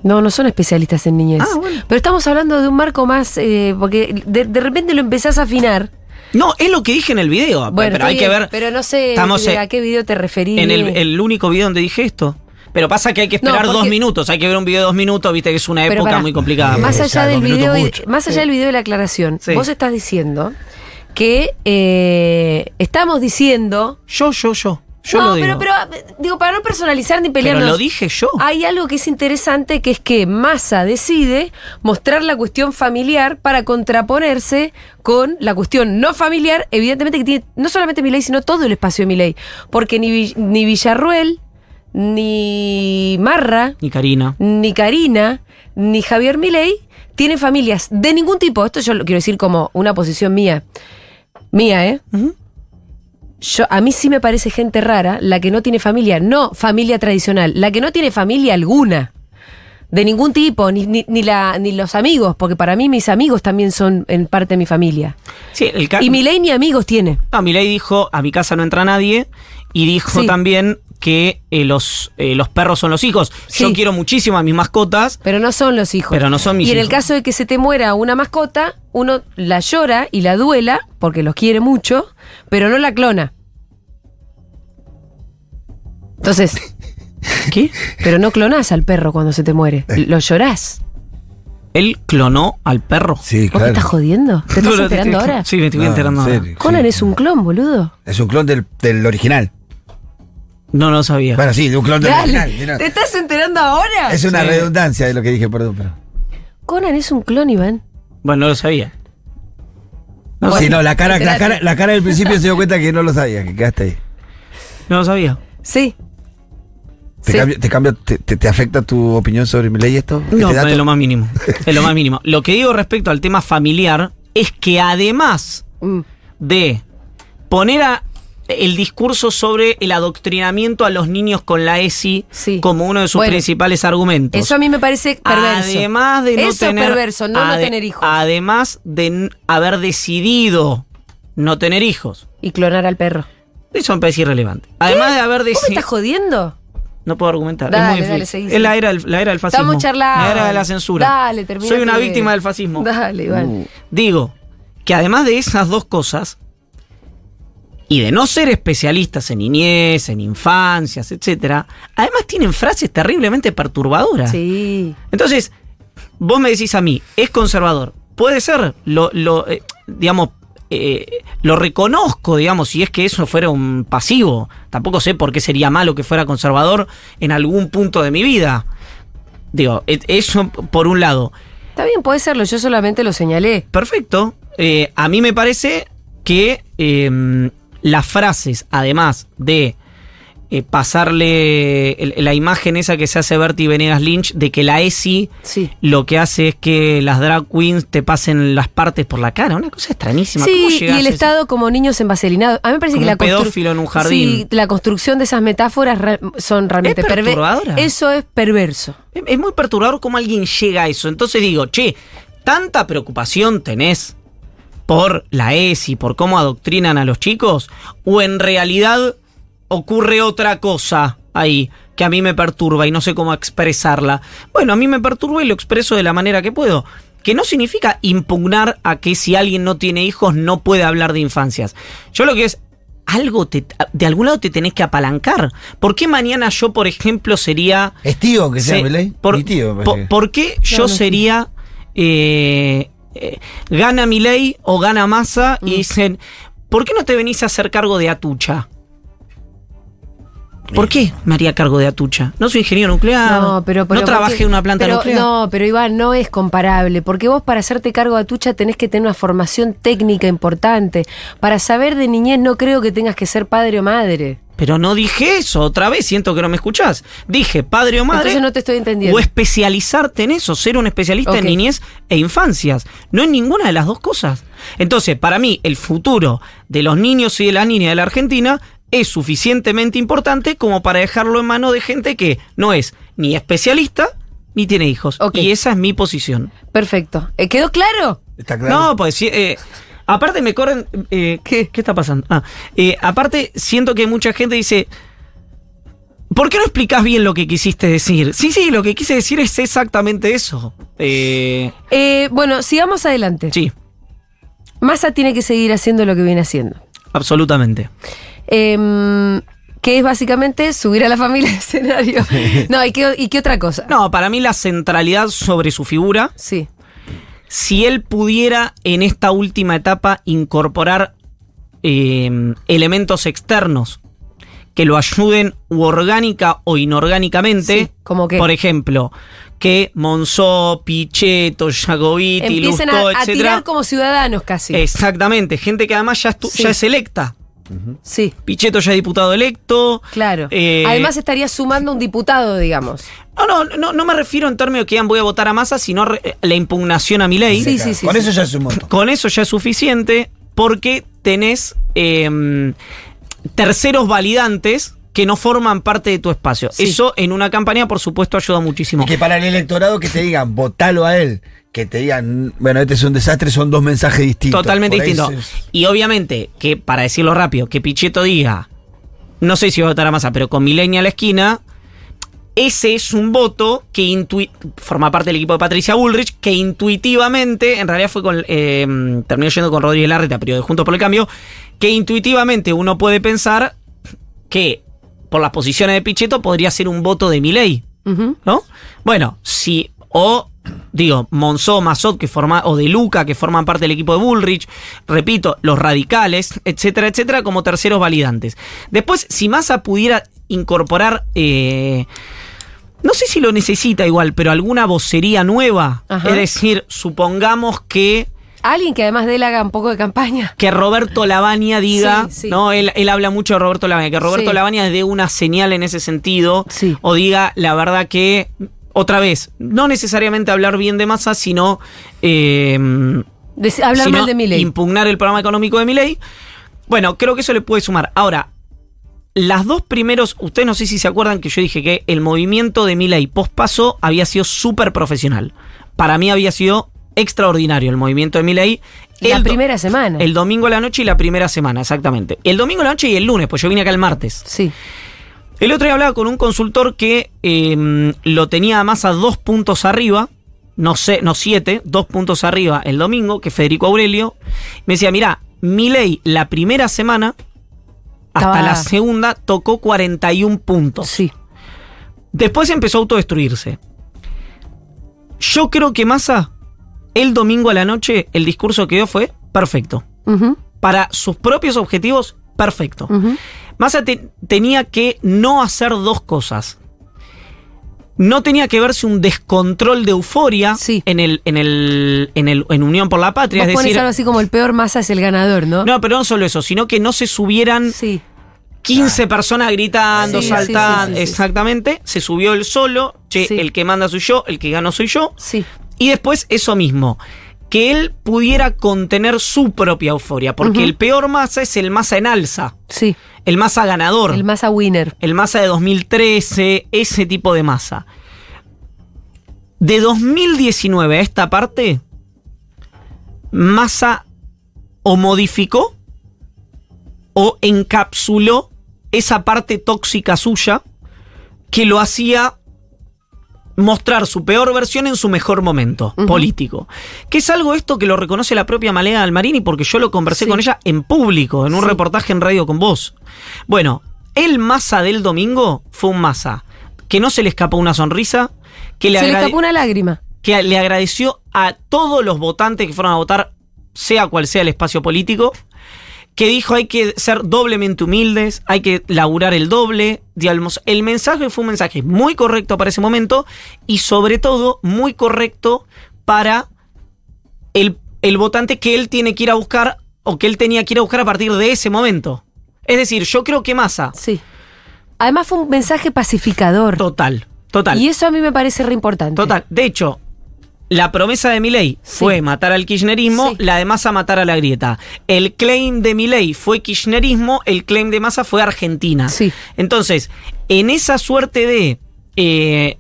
No, no son especialistas en niñez. Ah, bueno. Pero estamos hablando de un marco más. eh, porque de, de repente lo empezás a afinar. No, es lo que dije en el video. Bueno, pero hay que ver. Pero no sé Estamos en- a qué video te referís. en el, el único video donde dije esto. Pero pasa que hay que No, esperar porque- dos minutos. Hay que ver un video de dos minutos. Viste que es una época muy complicada. Más Eh, allá del video, y- más allá del video de la aclaración, Sí. vos estás diciendo que eh, estamos diciendo. Yo, yo, yo. Yo no, lo digo. pero, pero digo, para no personalizar ni Pero pelearnos. lo dije yo. Hay algo que es interesante, que es que Massa decide mostrar la cuestión familiar para contraponerse con la cuestión no familiar, evidentemente que tiene no solamente Milei, sino todo el espacio de Milei. Porque ni, ni Villarruel, ni Marra, Ni Karina. ni Karina, ni Javier Milei tienen familias de ningún tipo. Esto yo lo quiero decir como una posición mía. Mía, ¿eh? Yo, a mí sí me parece gente rara la que no tiene familia, no familia tradicional, la que no tiene familia alguna. De ningún tipo, ni, ni, ni la, ni los amigos, porque para mí mis amigos también son en parte de mi familia. Sí, el Y Milei ni amigos tiene. No, Milei dijo, a mi casa no entra nadie. Y dijo Sí. también que eh, los, eh, los perros son los hijos. Yo quiero muchísimo a mis mascotas. Pero no son los hijos. Pero no son mis Y en el hijos. caso de que se te muera una mascota, uno la llora y la duela, porque los quiere mucho, pero no la clona. Entonces, ¿Qué? pero no clonás al perro cuando se te muere. Eh. Lo llorás. Él clonó al perro. Sí, ¿Vos claro. me estás jodiendo? ¿Te estás enterando ahora? Sí, me estoy No, enterando en ahora. Conan Sí. es un clon, boludo. Es un clon del, del original. No, no lo sabía. Bueno, sí, de un clon del Dale, original. mira. ¿te estás enterando ahora? Es una Sí. redundancia de lo que dije, perdón. Pero... Conan es un clon, Iván. Bueno, no lo sabía. No, sí, no, la cara, la, cara, la cara del principio se dio cuenta que no lo sabía, que quedaste ahí. no lo sabía. Sí. ¿Te, Sí. cambia, te, cambia- te, te- te afecta tu opinión sobre mi ley esto? No, ¿Este es lo más mínimo. Es lo más mínimo. Lo que digo respecto al tema familiar es que además Mm. de poner a el discurso sobre el adoctrinamiento a los niños con la ESI Sí. como uno de sus Bueno, principales argumentos. Eso a mí me parece perverso. Además de no Eso es tener. perverso, no tener hijos. Además de haber decidido no tener hijos. Y clonar al perro. Eso me parece irrelevante. Además de haber ¿Vos me decidido. estás jodiendo? No puedo argumentar. Dale, es muy dale, Es la era, del, la era del fascismo. Estamos charlando. La era de la censura. Dale, Soy una víctima del fascismo. Dale, Iván. Uh. Digo que además de esas dos cosas, y de no ser especialistas en niñez, en infancias, etcétera, además tienen frases terriblemente perturbadoras. Sí. Entonces, vos me decís a mí, es conservador. Puede ser, lo, lo, eh, digamos, eh, lo reconozco, digamos, si es que eso fuera un pasivo. Tampoco sé por qué sería malo que fuera conservador en algún punto de mi vida. Digo, e- eso por un lado. Está bien, puede serlo, yo solamente lo señalé. Perfecto. Eh, a mí me parece que eh, las frases, además de eh, pasarle el- la imagen esa que se hace Bertie Venegas Lynch de que la ESI Sí. lo que hace es que las drag queens te pasen las partes por la cara. Una cosa extrañísima. ¿Cómo Sí, y el Estado como niños envaselinados. A mí me parece Como que la pedófilo en un jardín. Sí, la construcción de esas metáforas son realmente Es perturbadora. Eso es perverso. Es es muy perturbador cómo alguien llega a eso. Entonces digo, che, tanta preocupación tenés por la ESI, por cómo adoctrinan a los chicos, o en realidad ocurre otra cosa ahí que a mí me perturba y no sé cómo expresarla. Bueno, a mí me perturba y lo expreso de la manera que puedo. Que no significa impugnar a que si alguien no tiene hijos no puede hablar de infancias. Yo lo que es, algo te- de algún lado te tenés que apalancar. ¿Por qué mañana yo, por ejemplo, sería ¿Es tío que sea Milei? por, Mi tío, me por- parece. ¿por qué yo No, no, sería eh, eh, gana Milei o gana Massa Mm. y dicen, ¿por qué no te venís a hacer cargo de Atucha? ¿Por qué me haría cargo de Atucha? No soy ingeniero nuclear. No, pero, pero no trabajé porque- en una planta pero, nuclear. No, pero Iván, no es comparable, porque vos para hacerte cargo de Atucha tenés que tener una formación técnica importante. Para saber de niñez no creo que tengas que ser padre o madre. Pero no dije eso, otra vez siento que no me escuchás. Dije padre o madre. Entonces no te estoy entendiendo. O especializarte en eso, ser un especialista en niñez e infancias. No en ninguna de las dos cosas. Entonces, para mí, el futuro de los niños y de las niñas de la Argentina es suficientemente importante como para dejarlo en mano de gente que no es ni especialista ni tiene hijos. Ok. Y esa es mi posición. Perfecto. ¿Eh, ¿Quedó claro? ¿Está claro? No, pues sí. eh, aparte me corren. eh, ¿qué, ¿Qué está pasando? Ah, eh, aparte, siento que mucha gente dice. ¿Por qué no explicas bien lo que quisiste decir? Sí, sí, lo que quise decir es exactamente eso. Eh, Eh, bueno, sigamos adelante. sí, Massa tiene que seguir haciendo lo que viene haciendo. absolutamente. Em, que es básicamente subir a la familia al escenario. No, ¿y qué, ¿y qué otra cosa? No, para mí la centralidad sobre su figura, Sí. Si él pudiera en esta última etapa incorporar eh, elementos externos que lo ayuden u orgánica o inorgánicamente, Sí, ¿como qué? por ejemplo, que Monzó, Pichetto, Jacobiti, Empiecen a, a tirar como ciudadanos casi. Exactamente, gente que además ya, Sí. ya es electa. Sí, Pichetto ya es diputado electo. claro. Eh, Además estaría sumando un diputado, digamos. No, no, no, no me refiero en términos que digan voy a votar a Massa, sino re- la impugnación a mi ley. Sí, sí, sí, Con sí. eso ya es un montón. Con eso ya es suficiente porque tenés eh, terceros validantes que no forman parte de tu espacio. Sí. Eso en una campaña, por supuesto, ayuda muchísimo. Y que para el electorado que te digan, votalo a él, que te digan, bueno, este es un desastre, son dos mensajes distintos. Totalmente Por ahí distinto. se- Y obviamente, que para decirlo rápido, que Pichetto diga, no sé si va a votar a Massa, pero con Milenia a la esquina, ese es un voto que intui- forma parte del equipo de Patricia Bullrich, que intuitivamente, en realidad fue con, eh, terminó yendo con Rodríguez Larreta, pero de Juntos por el Cambio, que intuitivamente uno puede pensar que por las posiciones de Pichetto podría ser un voto de Milei. ¿no? Bueno, si, o digo, Monzó, Mazot, que forma, o De Luca, que forman parte del equipo de Bullrich, repito, los radicales, etcétera, etcétera, como terceros validantes. Después, si Massa pudiera incorporar, eh, no sé si lo necesita igual, pero alguna vocería nueva, Ajá. es decir, supongamos que Alguien que además de él haga un poco de campaña. que Roberto Lavagna diga, Sí, sí. ¿no? Él, él habla mucho de Roberto Lavagna, que Roberto Sí. Lavagna dé una señal en ese sentido, Sí. o diga la verdad que, otra vez, no necesariamente hablar bien de masa, sino, eh, De- hablar sino mal de mi ley. impugnar el programa económico de mi ley. Bueno, creo que eso le puede sumar. Ahora, las dos primeros, ustedes no sé si se acuerdan que yo dije que el movimiento de mi ley post-paso había sido súper profesional. Para mí había sido extraordinario el movimiento de mi ley La primera semana. El domingo a la noche y la primera semana, exactamente. El domingo a la noche y el lunes, pues yo vine acá el martes. Sí. El otro día hablaba con un consultor que eh, lo tenía a Massa dos puntos arriba, no sé, no siete, dos puntos arriba el domingo, que es Federico Aurelio. Me decía, mira, Milei la primera semana, hasta Estaba- la segunda, tocó 41 puntos. Sí. Después empezó a autodestruirse. Yo creo que Massa, el domingo a la noche, el discurso que dio fue perfecto. Para sus propios objetivos, perfecto. Massa te- tenía que no hacer dos cosas. No tenía que verse un descontrol de euforia Sí. en el, en el, en el, en Unión por la Patria. Vos es pones decir, algo así como el peor masa es el ganador, ¿no? no, pero no solo eso, sino que no se subieran Sí. 15 personas gritando, Sí, saltando. sí, sí, sí, sí. Exactamente. Se subió el solo. Che, Sí. el que manda soy yo, el que gano soy yo. Sí. Y después eso mismo. Que él pudiera contener su propia euforia. Porque el peor masa es el masa en alza. Sí. El masa ganador. El masa winner. el masa de 2013, ese tipo de masa. De 2019 a esta parte, Massa o modificó o encapsuló esa parte tóxica suya que lo hacía mostrar su peor versión en su mejor momento político. Que es algo esto que lo reconoce la propia Malena Almarini porque yo lo conversé Sí. con ella en público, en un Sí. reportaje en radio con vos. Bueno, el masa del domingo fue un masa que no se le escapó una sonrisa, que le, Se le escapó una lágrima. que le agradeció a todos los votantes que fueron a votar, sea cual sea el espacio político, que dijo hay que ser doblemente humildes, hay que laburar el doble. Digamos, el mensaje fue un mensaje muy correcto para ese momento y sobre todo muy correcto para el, el votante que él tiene que ir a buscar o que él tenía que ir a buscar a partir de ese momento. Es decir, yo creo que Massa, Sí. Además fue un mensaje pacificador. total, total. Y eso a mí me parece re importante. Total. De hecho, la promesa de Milei Sí. fue matar al kirchnerismo, Sí. la de Massa matar a la grieta. El claim de Milei fue kirchnerismo, el claim de Massa fue Argentina. Sí. Entonces, en esa suerte de eh,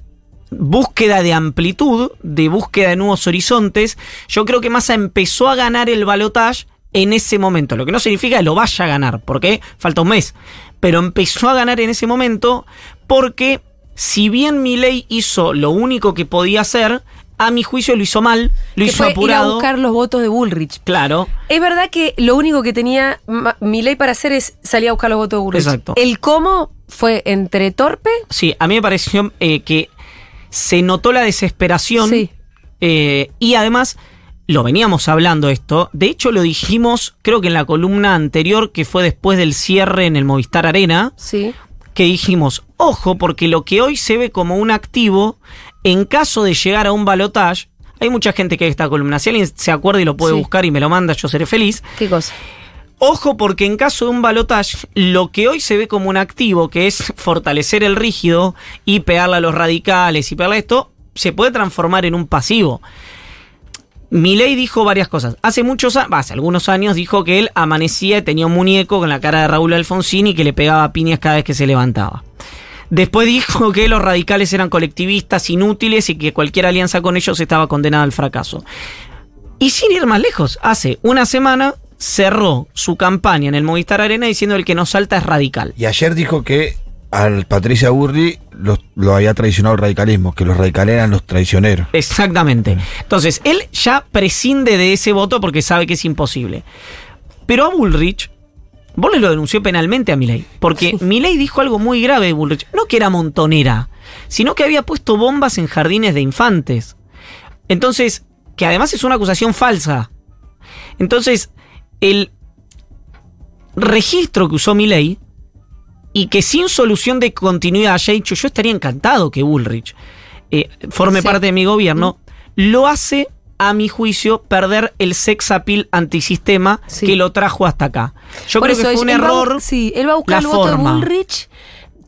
búsqueda de amplitud, de búsqueda de nuevos horizontes, yo creo que Massa empezó a ganar el balotage en ese momento. Lo que no significa que lo vaya a ganar, porque falta un mes. Pero empezó a ganar en ese momento porque si bien Milei hizo lo único que podía hacer, a mi juicio lo hizo mal, lo que hizo fue ir a apurado. buscar los votos de Bullrich. Claro. Es verdad que lo único que tenía mi ley para hacer es salir a buscar los votos de Bullrich. Exacto. El cómo fue entre torpe. Sí, a mí me pareció eh, que se notó la desesperación. Sí. eh, y además, lo veníamos hablando esto. De hecho, lo dijimos, creo que en la columna anterior, que fue después del cierre en el Movistar Arena, Sí. que dijimos, ojo, porque lo que hoy se ve como un activo, en caso de llegar a un balotage, hay mucha gente que ve esta columna. Si alguien se acuerda y lo puede Sí. buscar y me lo manda, yo seré feliz. ¿Qué cosa? Ojo porque en caso de un balotage, lo que hoy se ve como un activo, que es fortalecer el rígido y pegarle a los radicales y pegarle a esto, se puede transformar en un pasivo. Milei dijo varias cosas. Hace muchos años, hace algunos años dijo que él amanecía y tenía un muñeco con la cara de Raúl Alfonsín y que le pegaba piñas cada vez que se levantaba. Después dijo que los radicales eran colectivistas inútiles y que cualquier alianza con ellos estaba condenada al fracaso. Y sin ir más lejos, hace una semana cerró su campaña en el Movistar Arena diciendo el que no salta es radical. Y ayer dijo que al Patricia Burri los- lo había traicionado el radicalismo, que los radicales eran los traicioneros. Exactamente. Entonces, él ya prescinde de ese voto porque sabe que es imposible. Pero a Bullrich, Bullrich lo denunció penalmente a Milei. Porque Milei dijo algo muy grave de Bullrich. No que era montonera, sino que había puesto bombas en jardines de infantes. Entonces, que además es una acusación falsa. Entonces, el registro que usó Milei y que sin solución de continuidad haya dicho yo estaría encantado que Bullrich eh, forme Sí. parte de mi gobierno, lo hace, a mi juicio, perder el sex appeal antisistema Sí. que lo trajo hasta acá. Yo Por creo eso que fue un va error. sí, él va a buscar el voto de Bullrich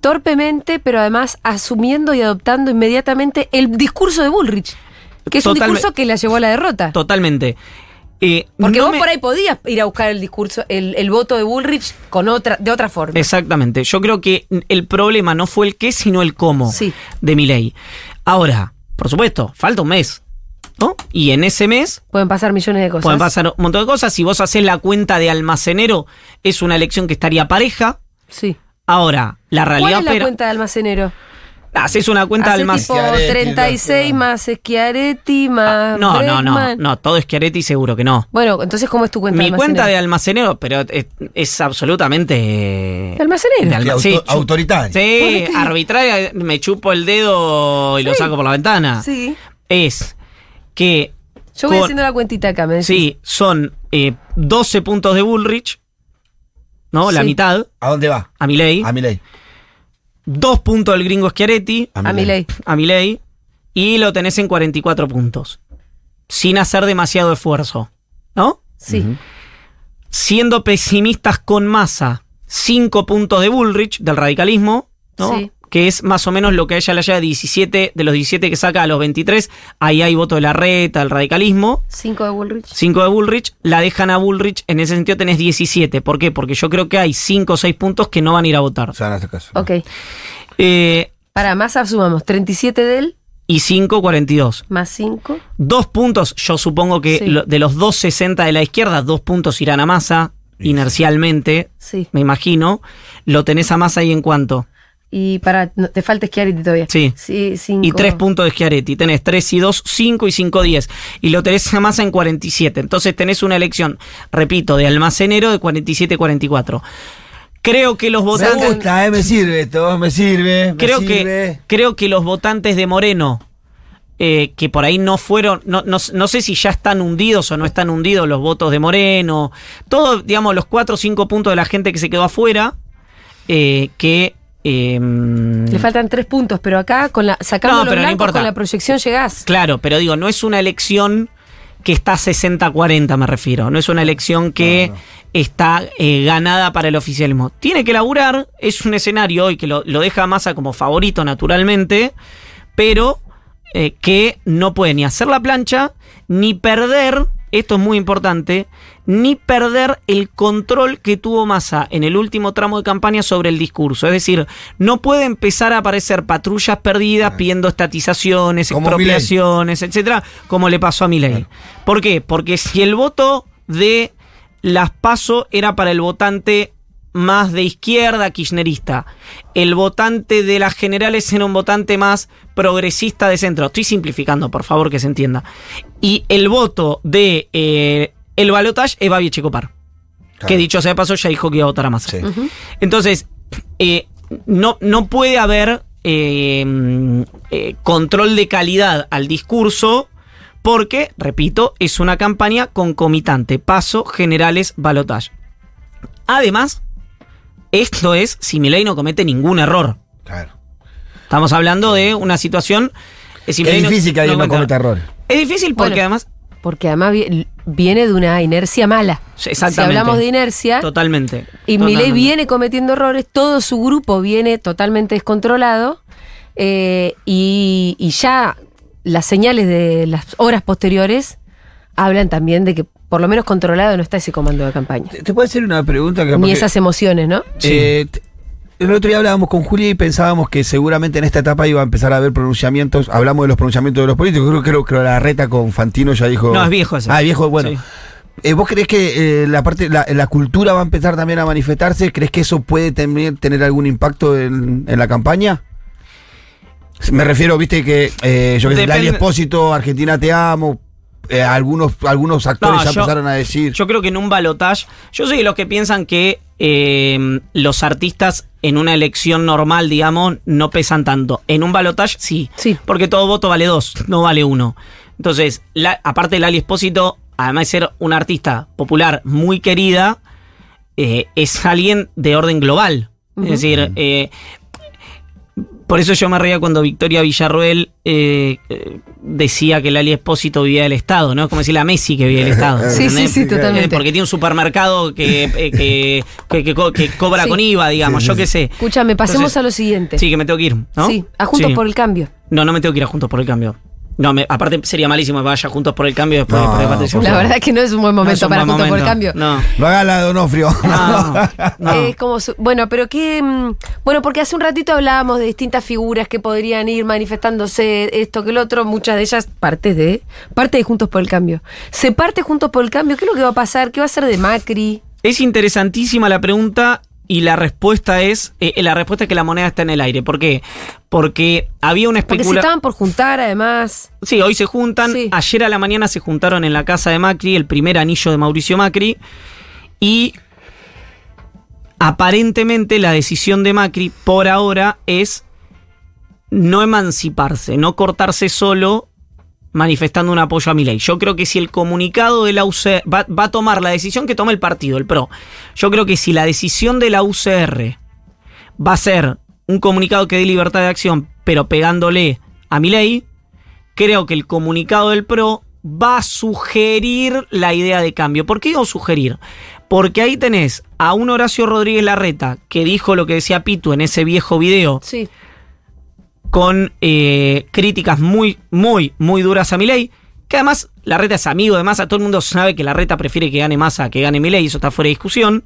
torpemente, pero además asumiendo y adoptando inmediatamente el discurso de Bullrich. Que es un discurso que la llevó a la derrota. Totalmente. Eh, Porque no vos me- por ahí podías ir a buscar el discurso, el, el voto de Bullrich con otra, de otra forma. Exactamente. Yo creo que el problema no fue el qué, sino el cómo Sí. de mi ley. Ahora, por supuesto, falta un mes. ¿No? Y en ese mes Pueden pasar millones de cosas. pueden pasar un montón de cosas. Si vos haces la cuenta de almacenero, es una elección que estaría pareja. Sí. Ahora, la ¿Cuál realidad es la opera- cuenta de almacenero? Haces una cuenta de Hace tipo almacenero. Schiaretti, 36 no, más Schiaretti más No, no, no, Bregman. no, todo es Chiaretti seguro que no. Bueno, entonces ¿cómo es tu cuenta Mi de cuenta de almacenero? pero es, es absolutamente. ¿De almacenero? de alma- Auto- sí, chu- autoritario. Sí, arbitraria, me chupo el dedo y lo saco por la ventana. Sí. Es que. Yo voy con- haciendo la cuentita acá, me decís. Sí, son eh, 12 puntos de Bullrich, ¿no? La mitad, ¿A dónde va? a Milei. A mi ley. Dos puntos del gringo Schiaretti, A mi ley. a Milei. Y lo tenés en 44 puntos. Sin hacer demasiado esfuerzo, ¿no? Sí. siendo pesimistas con masa, 5 puntos de Bullrich, del radicalismo, ¿no? Sí. Que es más o menos lo que a ella le haya 17, de los 17 que saca a los 23, ahí hay voto de la reta, el radicalismo. 5 de Woolrich. 5 de Bullrich, la dejan a Bullrich, en ese sentido tenés 17. ¿Por qué? Porque yo creo que hay 5 o 6 puntos que no van a ir a votar. O sea, en este caso. Ok. Eh, Para más sumamos 37 de él y 5, 42. más 5. Dos puntos, yo supongo que Sí. lo- de los 260 de la izquierda, dos puntos irán a masa, inercialmente, Sí. me imagino. Lo tenés a masa ahí en cuánto. Y para, no, te falta Schiaretti todavía. Sí. Sí, 5. Y tres puntos de Schiaretti. Tenés 3 y 2, 5 y 5, 10. Y lo tenés a masa en 47. Entonces tenés una elección, repito, de almacenero de 47-44. Creo que los Me votantes. gusta, eh, me sirve esto, me sirve. me creo que, sirve. creo que los votantes de Moreno, eh, que por ahí no fueron, no, no, no sé si ya están hundidos o no están hundidos los votos de Moreno, todos, digamos, los 4 o 5 puntos de la gente que se quedó afuera, eh, que... eh, Le faltan 3 puntos, pero acá, con la, sacando No, los no con la proyección llegás. Claro, pero digo, no es una elección que está 60-40, me refiero. No es una elección que No, no. está eh, ganada para el oficialismo. Tiene que laburar, es un escenario hoy que lo, lo deja a Massa como favorito naturalmente, pero eh, que no puede ni hacer la plancha, ni perder, esto es muy importante, ni perder el control que tuvo Massa en el último tramo de campaña sobre el discurso. Es decir, no puede empezar a aparecer patrullas perdidas pidiendo estatizaciones, Como expropiaciones, etcétera, como le pasó a Milei. ¿Por qué? Porque si el voto de las PASO era para el votante más de izquierda, kirchnerista. El votante de las generales era un votante más progresista de centro. Estoy simplificando, por favor, que se entienda. Y el voto de eh, el balotage es Babi Checopar. Claro. Que dicho sea de paso, ya dijo que iba a votar a Massa. Sí. Entonces, eh, no, no puede haber eh, mm, eh, control de calidad al discurso porque, repito, es una campaña concomitante. Paso, generales, balotage. Además, esto es si Milei no comete ningún error. Claro. Estamos hablando de una situación... eh, si Es no- difícil que alguien no cometa- cometa errores. Es difícil porque Bueno. además... Porque además vi- viene de una inercia mala. Exactamente. Si hablamos de inercia, Totalmente. y Milei viene cometiendo errores, todo su grupo viene totalmente descontrolado, eh, y, y ya las señales de las horas posteriores hablan también de que por lo menos controlado no está ese comando de campaña. ¿Te, puedo hacer una pregunta? Que Ni esas emociones, ¿no? Eh, el otro día hablábamos con Julia y pensábamos que seguramente en esta etapa iba a empezar a haber pronunciamientos. Hablamos de los pronunciamientos de los políticos. Creo, creo que la reta con Fantino ya dijo. No, es viejo ese. Ah, viejo, bueno. Sí. Eh, ¿Vos crees que eh, la parte, la, la cultura va a empezar también a manifestarse? ¿Crees que eso puede también tener algún impacto en, en la campaña? Me refiero, viste que eh, yo que sé, Lali Espósito, Argentina te amo, eh, algunos, algunos actores No, ya yo- empezaron a decir. Yo creo que en un balotage, yo soy de los que piensan que eh, los artistas en una elección normal, digamos, no pesan tanto. En un balotage sí, Sí. porque todo voto vale dos, no vale uno. Entonces, la- aparte de Lali Espósito, además de ser una artista popular muy querida, eh, es alguien de orden global. Es decir, eh, por eso yo me reía cuando Victoria Villarroel eh, decía que Lali Espósito vivía del Estado, ¿no? Es como decirle a Messi que vive del Estado. Sí, sí, ¿entendés? sí, totalmente. Eh, Porque tiene un supermercado que, eh, que, que- que co- que cobra Sí. con IVA, digamos, Sí, yo qué sé. Escúchame, pasemos Entonces- a lo siguiente. Sí, que me tengo que ir, ¿no? Sí, a Juntos Sí. por el Cambio. No, no me tengo que ir a Juntos por el Cambio. No, me- aparte sería malísimo que vaya juntos por el cambio después No, de Patricia por La verdad que no es un buen No es momento un para buen juntos por el cambio. No. No haga la de Donofrio. No, no. Es como su- bueno, pero que mm, bueno, porque hace un ratito hablábamos de distintas figuras que podrían ir manifestándose esto que el otro, muchas de ellas partes de parte de Juntos por el Cambio. Se parte Juntos por el Cambio, ¿qué es lo que va a pasar? ¿Qué va a ser de Macri? Es interesantísima la pregunta y la respuesta es eh, la respuesta es que la moneda está en el aire. ¿Por qué? Porque había una Porque se especulación. estaban por juntar además. Sí, hoy se juntan. Sí. Ayer a la mañana se juntaron en la casa de Macri, el primer anillo de Mauricio Macri. Y aparentemente la decisión de Macri por ahora es no emanciparse, no cortarse solo manifestando un apoyo a Milei. Yo creo que si el comunicado de la UCR va, a tomar la decisión que tome el partido, el PRO. Yo creo que si la decisión de la UCR va a ser un comunicado que dé libertad de acción, pero pegándole a Milei, creo que el comunicado del PRO va a sugerir la idea de cambio. ¿Por qué digo sugerir? Porque ahí tenés a un Horacio Rodríguez Larreta que dijo lo que decía Pitu en ese viejo video Sí. Con eh, críticas muy, muy, muy duras a Milei. Que además Larreta es amigo de Massa, todo el mundo sabe que Larreta prefiere que gane Massa que gane Milei, eso está fuera de discusión.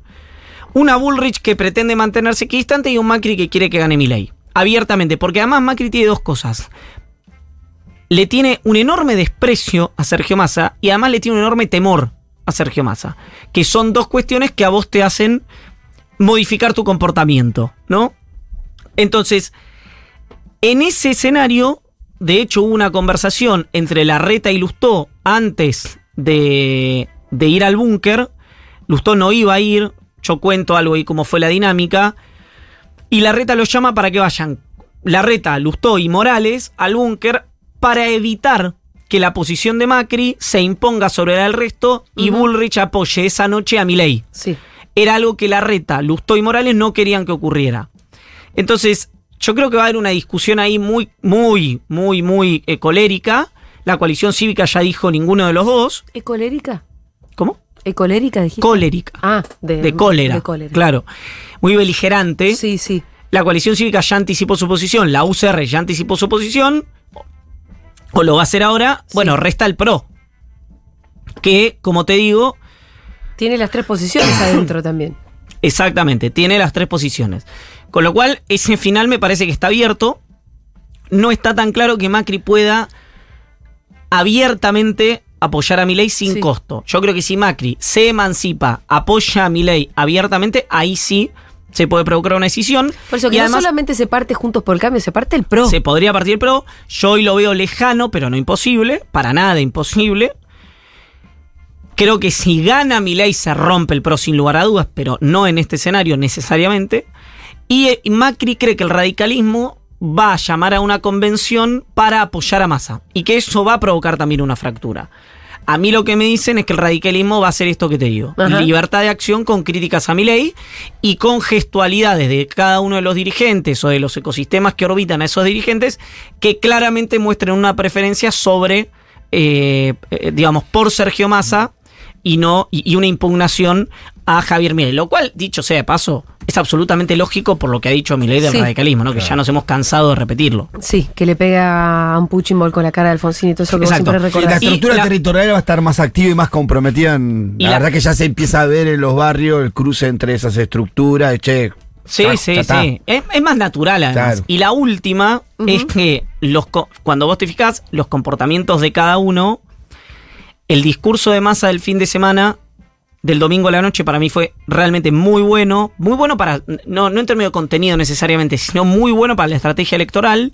Una Bullrich que pretende mantenerse equidistante y un Macri que quiere que gane Milei. Abiertamente, porque además Macri tiene dos cosas. Le tiene un enorme desprecio a Sergio Massa y además le tiene un enorme temor a Sergio Massa. Que son dos cuestiones que a vos te hacen modificar tu comportamiento, ¿no? Entonces, en ese escenario, de hecho, hubo una conversación entre Larreta y Lustó antes de, de ir al búnker. Lustó no iba a ir. Yo cuento algo y cómo fue la dinámica. Y Larreta los llama para que vayan Larreta, Lustó y Morales al búnker para evitar que la posición de Macri se imponga sobre del resto y. Bullrich apoye esa noche a Milei Sí. era algo que Larreta, Lustó y Morales no querían que ocurriera. Entonces, yo creo que va a haber una discusión ahí muy, muy, muy, muy eh, colérica. La coalición cívica ya dijo ninguno de los dos. ¿Ecolérica? ¿Cómo? ¿Ecolérica dijiste? Colérica. Ah, de, de cólera. De cólera. Claro. Muy beligerante. Sí, sí. La coalición cívica ya anticipó su posición. La UCR ya anticipó su posición. O lo va a hacer ahora. Sí. Bueno, resta el PRO. Que, como te digo, Tiene las tres posiciones adentro también. Exactamente, tiene las tres posiciones. Con lo cual, ese final me parece que está abierto. No está tan claro que Macri pueda abiertamente apoyar a Milei sin Sí. costo. Yo creo que si Macri se emancipa, apoya a Milei abiertamente, ahí sí se puede provocar una decisión. Por eso que y no además solamente se parte Juntos por el Cambio, se parte el PRO. se podría partir el PRO. Yo hoy lo veo lejano, pero no imposible. Para nada imposible. Creo que si gana Milei se rompe el PRO sin lugar a dudas, pero no en este escenario necesariamente. Y eh, Macri cree que el radicalismo va a llamar a una convención para apoyar a Massa. Y que eso va a provocar también una fractura. A mí lo que me dicen es que el radicalismo va a hacer esto que te digo. Ajá. Libertad de acción con críticas a Milei y con gestualidades de cada uno de los dirigentes o de los ecosistemas que orbitan a esos dirigentes que claramente muestren una preferencia sobre, eh, eh, digamos, por Sergio Massa y no y, y una impugnación a Javier Milei. Lo cual, dicho sea de paso, es absolutamente lógico por lo que ha dicho Milei del Sí. radicalismo, ¿no? Que ya nos hemos cansado de repetirlo. Sí, que le pega a un Puchimbol con la cara de Alfonsín y todo eso que vos Exacto. siempre Sí, la recordás. Y estructura la- territorial va a estar más activa y más comprometida. en- Y la, la- verdad que ya se empieza a ver en los barrios el cruce entre esas estructuras. Che, Sí, ya- sí, ya sí. Es, es más natural además. Claro. Y la última es que los co- cuando vos te fijas los comportamientos de cada uno, el discurso de masa del fin de semana, del domingo a la noche, para mí fue realmente muy bueno. Muy bueno para, no, no en términos de contenido necesariamente, sino muy bueno para la estrategia electoral.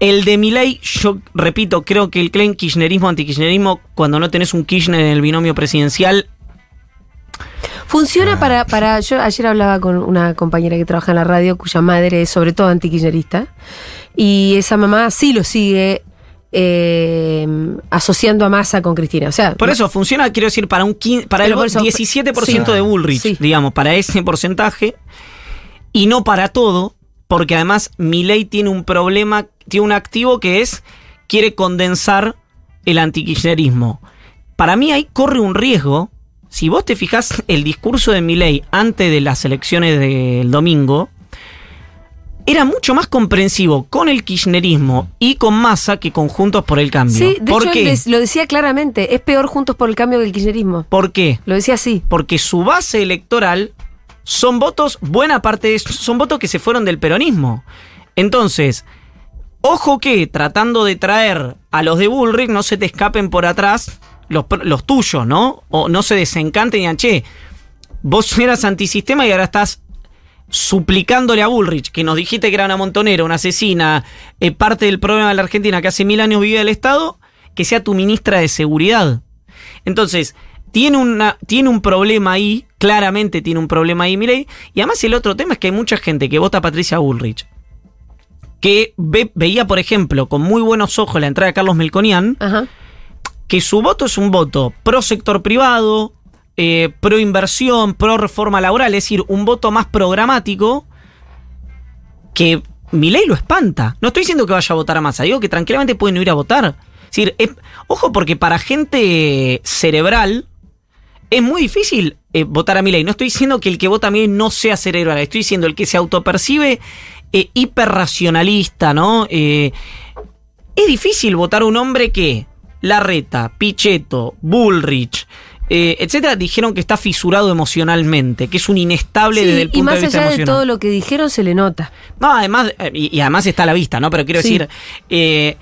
El de Milei, yo repito, creo que el claim kirchnerismo, antikirchnerismo, cuando no tenés un Kirchner en el binomio presidencial, Funciona para, para. Yo ayer hablaba con una compañera que trabaja en la radio, cuya madre es sobre todo antikirchnerista. Y esa mamá sí lo sigue eh, asociando a Massa con Cristina. O sea, Por eso funciona, quiero decir, para un quin- para Pero el por eso- 17% de. Bullrich, Sí. digamos, para ese porcentaje, y no para todo, porque además Milei tiene un problema, tiene un activo que es, quiere condensar el antikirchnerismo. Para mí ahí corre un riesgo, si vos te fijas el discurso de Milei antes de las elecciones del domingo, era mucho más comprensivo con el kirchnerismo y con Massa que con Juntos por el Cambio. Sí, de ¿Por hecho qué? él des- lo decía claramente, es peor Juntos por el Cambio que el kirchnerismo. ¿Por qué? Lo decía así. Porque su base electoral son votos, buena parte de son votos que se fueron del peronismo. Entonces, ojo que tratando de traer a los de Bullrich no se te escapen por atrás los, los tuyos, ¿no? O no se desencanten y digan, che, vos eras antisistema y ahora estás suplicándole a Bullrich, que nos dijiste que era una montonera, una asesina, eh, parte del problema de la Argentina que hace mil años vive el Estado, que sea tu ministra de Seguridad. Entonces, tiene, una, tiene un problema ahí, claramente tiene un problema ahí Milei, y además el otro tema es que hay mucha gente que vota a Patricia Bullrich, que ve- veía, por ejemplo, con muy buenos ojos la entrada de Carlos Melconian, Ajá. que su voto es un voto pro sector privado, eh, pro inversión, pro reforma laboral, es decir, un voto más programático que mi ley lo espanta. No estoy diciendo que vaya a votar a Massa, digo que tranquilamente pueden ir a votar. Es decir, ojo porque para gente cerebral es muy difícil eh, votar a mi ley. No estoy diciendo que el que vota a mi ley no sea cerebral, estoy diciendo el que se autopercibe eh, hiperracionalista, ¿no? Eh, es difícil votar a un hombre que Larreta, Pichetto, Bullrich, eh, etcétera, dijeron que está fisurado emocionalmente, que es un inestable Sí, desde el y punto más de vista allá de emocional. todo lo que dijeron, se le nota. No, además, eh, y, y además está a la vista, ¿no? Pero quiero Sí. decir, eh,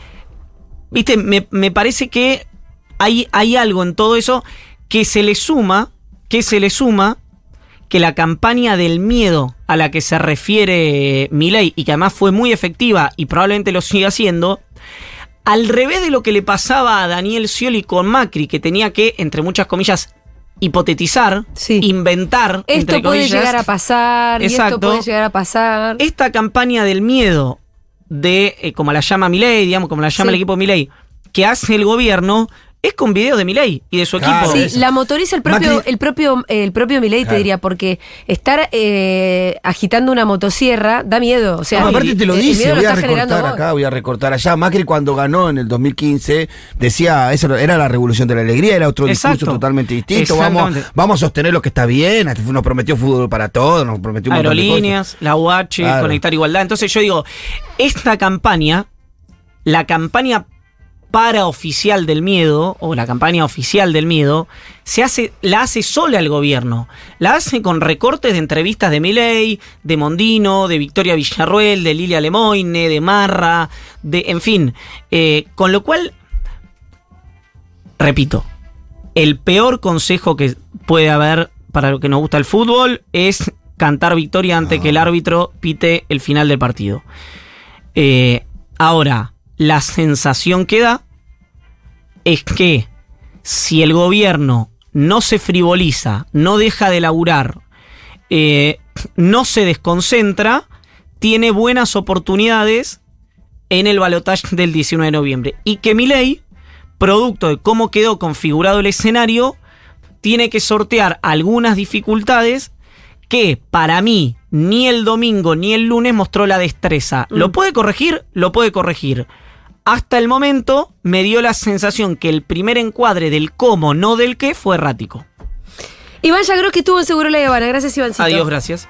viste, me, me parece que hay, hay algo en todo eso que se le suma, que se le suma que la campaña del miedo a la que se refiere Milei y que además fue muy efectiva y probablemente lo siga haciendo, al revés de lo que le pasaba a Daniel Scioli con Macri, que tenía que, entre muchas comillas, hipotetizar, Sí. inventar, Esto entre puede comillas, llegar a pasar, y Exacto. esto puede llegar a pasar. esta campaña del miedo de, eh, como la llama Milei, digamos, como la llama Sí. el equipo Milei, que hace el gobierno, es con videos de Milei y de su Claro, equipo. Sí, eso. la motoriza el propio, Macri- el propio, el propio Milei, te diría, porque estar eh, agitando una motosierra da miedo. O sea, No, aparte te lo dice, voy a recortar vos. acá, voy a recortar allá. Macri cuando ganó en el 2015 decía, eso era la revolución de la alegría, era otro discurso Exacto. totalmente distinto. Vamos, vamos a sostener lo que está bien, hasta nos prometió fútbol para todos, nos prometió un de Aerolíneas, la UH, Claro. Conectar Igualdad. Entonces yo digo, esta campaña, la campaña paraoficial del miedo, o la campaña oficial del miedo, se hace, la hace sola el gobierno. La hace con recortes de entrevistas de Milei, de Mondino, de Victoria Villarruel, de Lilia Lemoine, de Marra, de, en fin. eh, con lo cual, repito, el peor consejo que puede haber para lo que nos gusta el fútbol es cantar victoria antes que el árbitro pite el final del partido. Eh, ahora, la sensación que da es que si el gobierno no se frivoliza, no deja de laburar, eh, no se desconcentra, tiene buenas oportunidades en el balotaje del 19 de noviembre. Y que Milei, producto de cómo quedó configurado el escenario, tiene que sortear algunas dificultades que para mí ni el domingo ni el lunes mostró la destreza. ¿Lo puede corregir? Lo puede corregir. Hasta el momento me dio la sensación que el primer encuadre del cómo, no del qué, fue errático. Iván Yagro que estuvo en Seguro La Habana. Gracias, Ivancito. Adiós, gracias.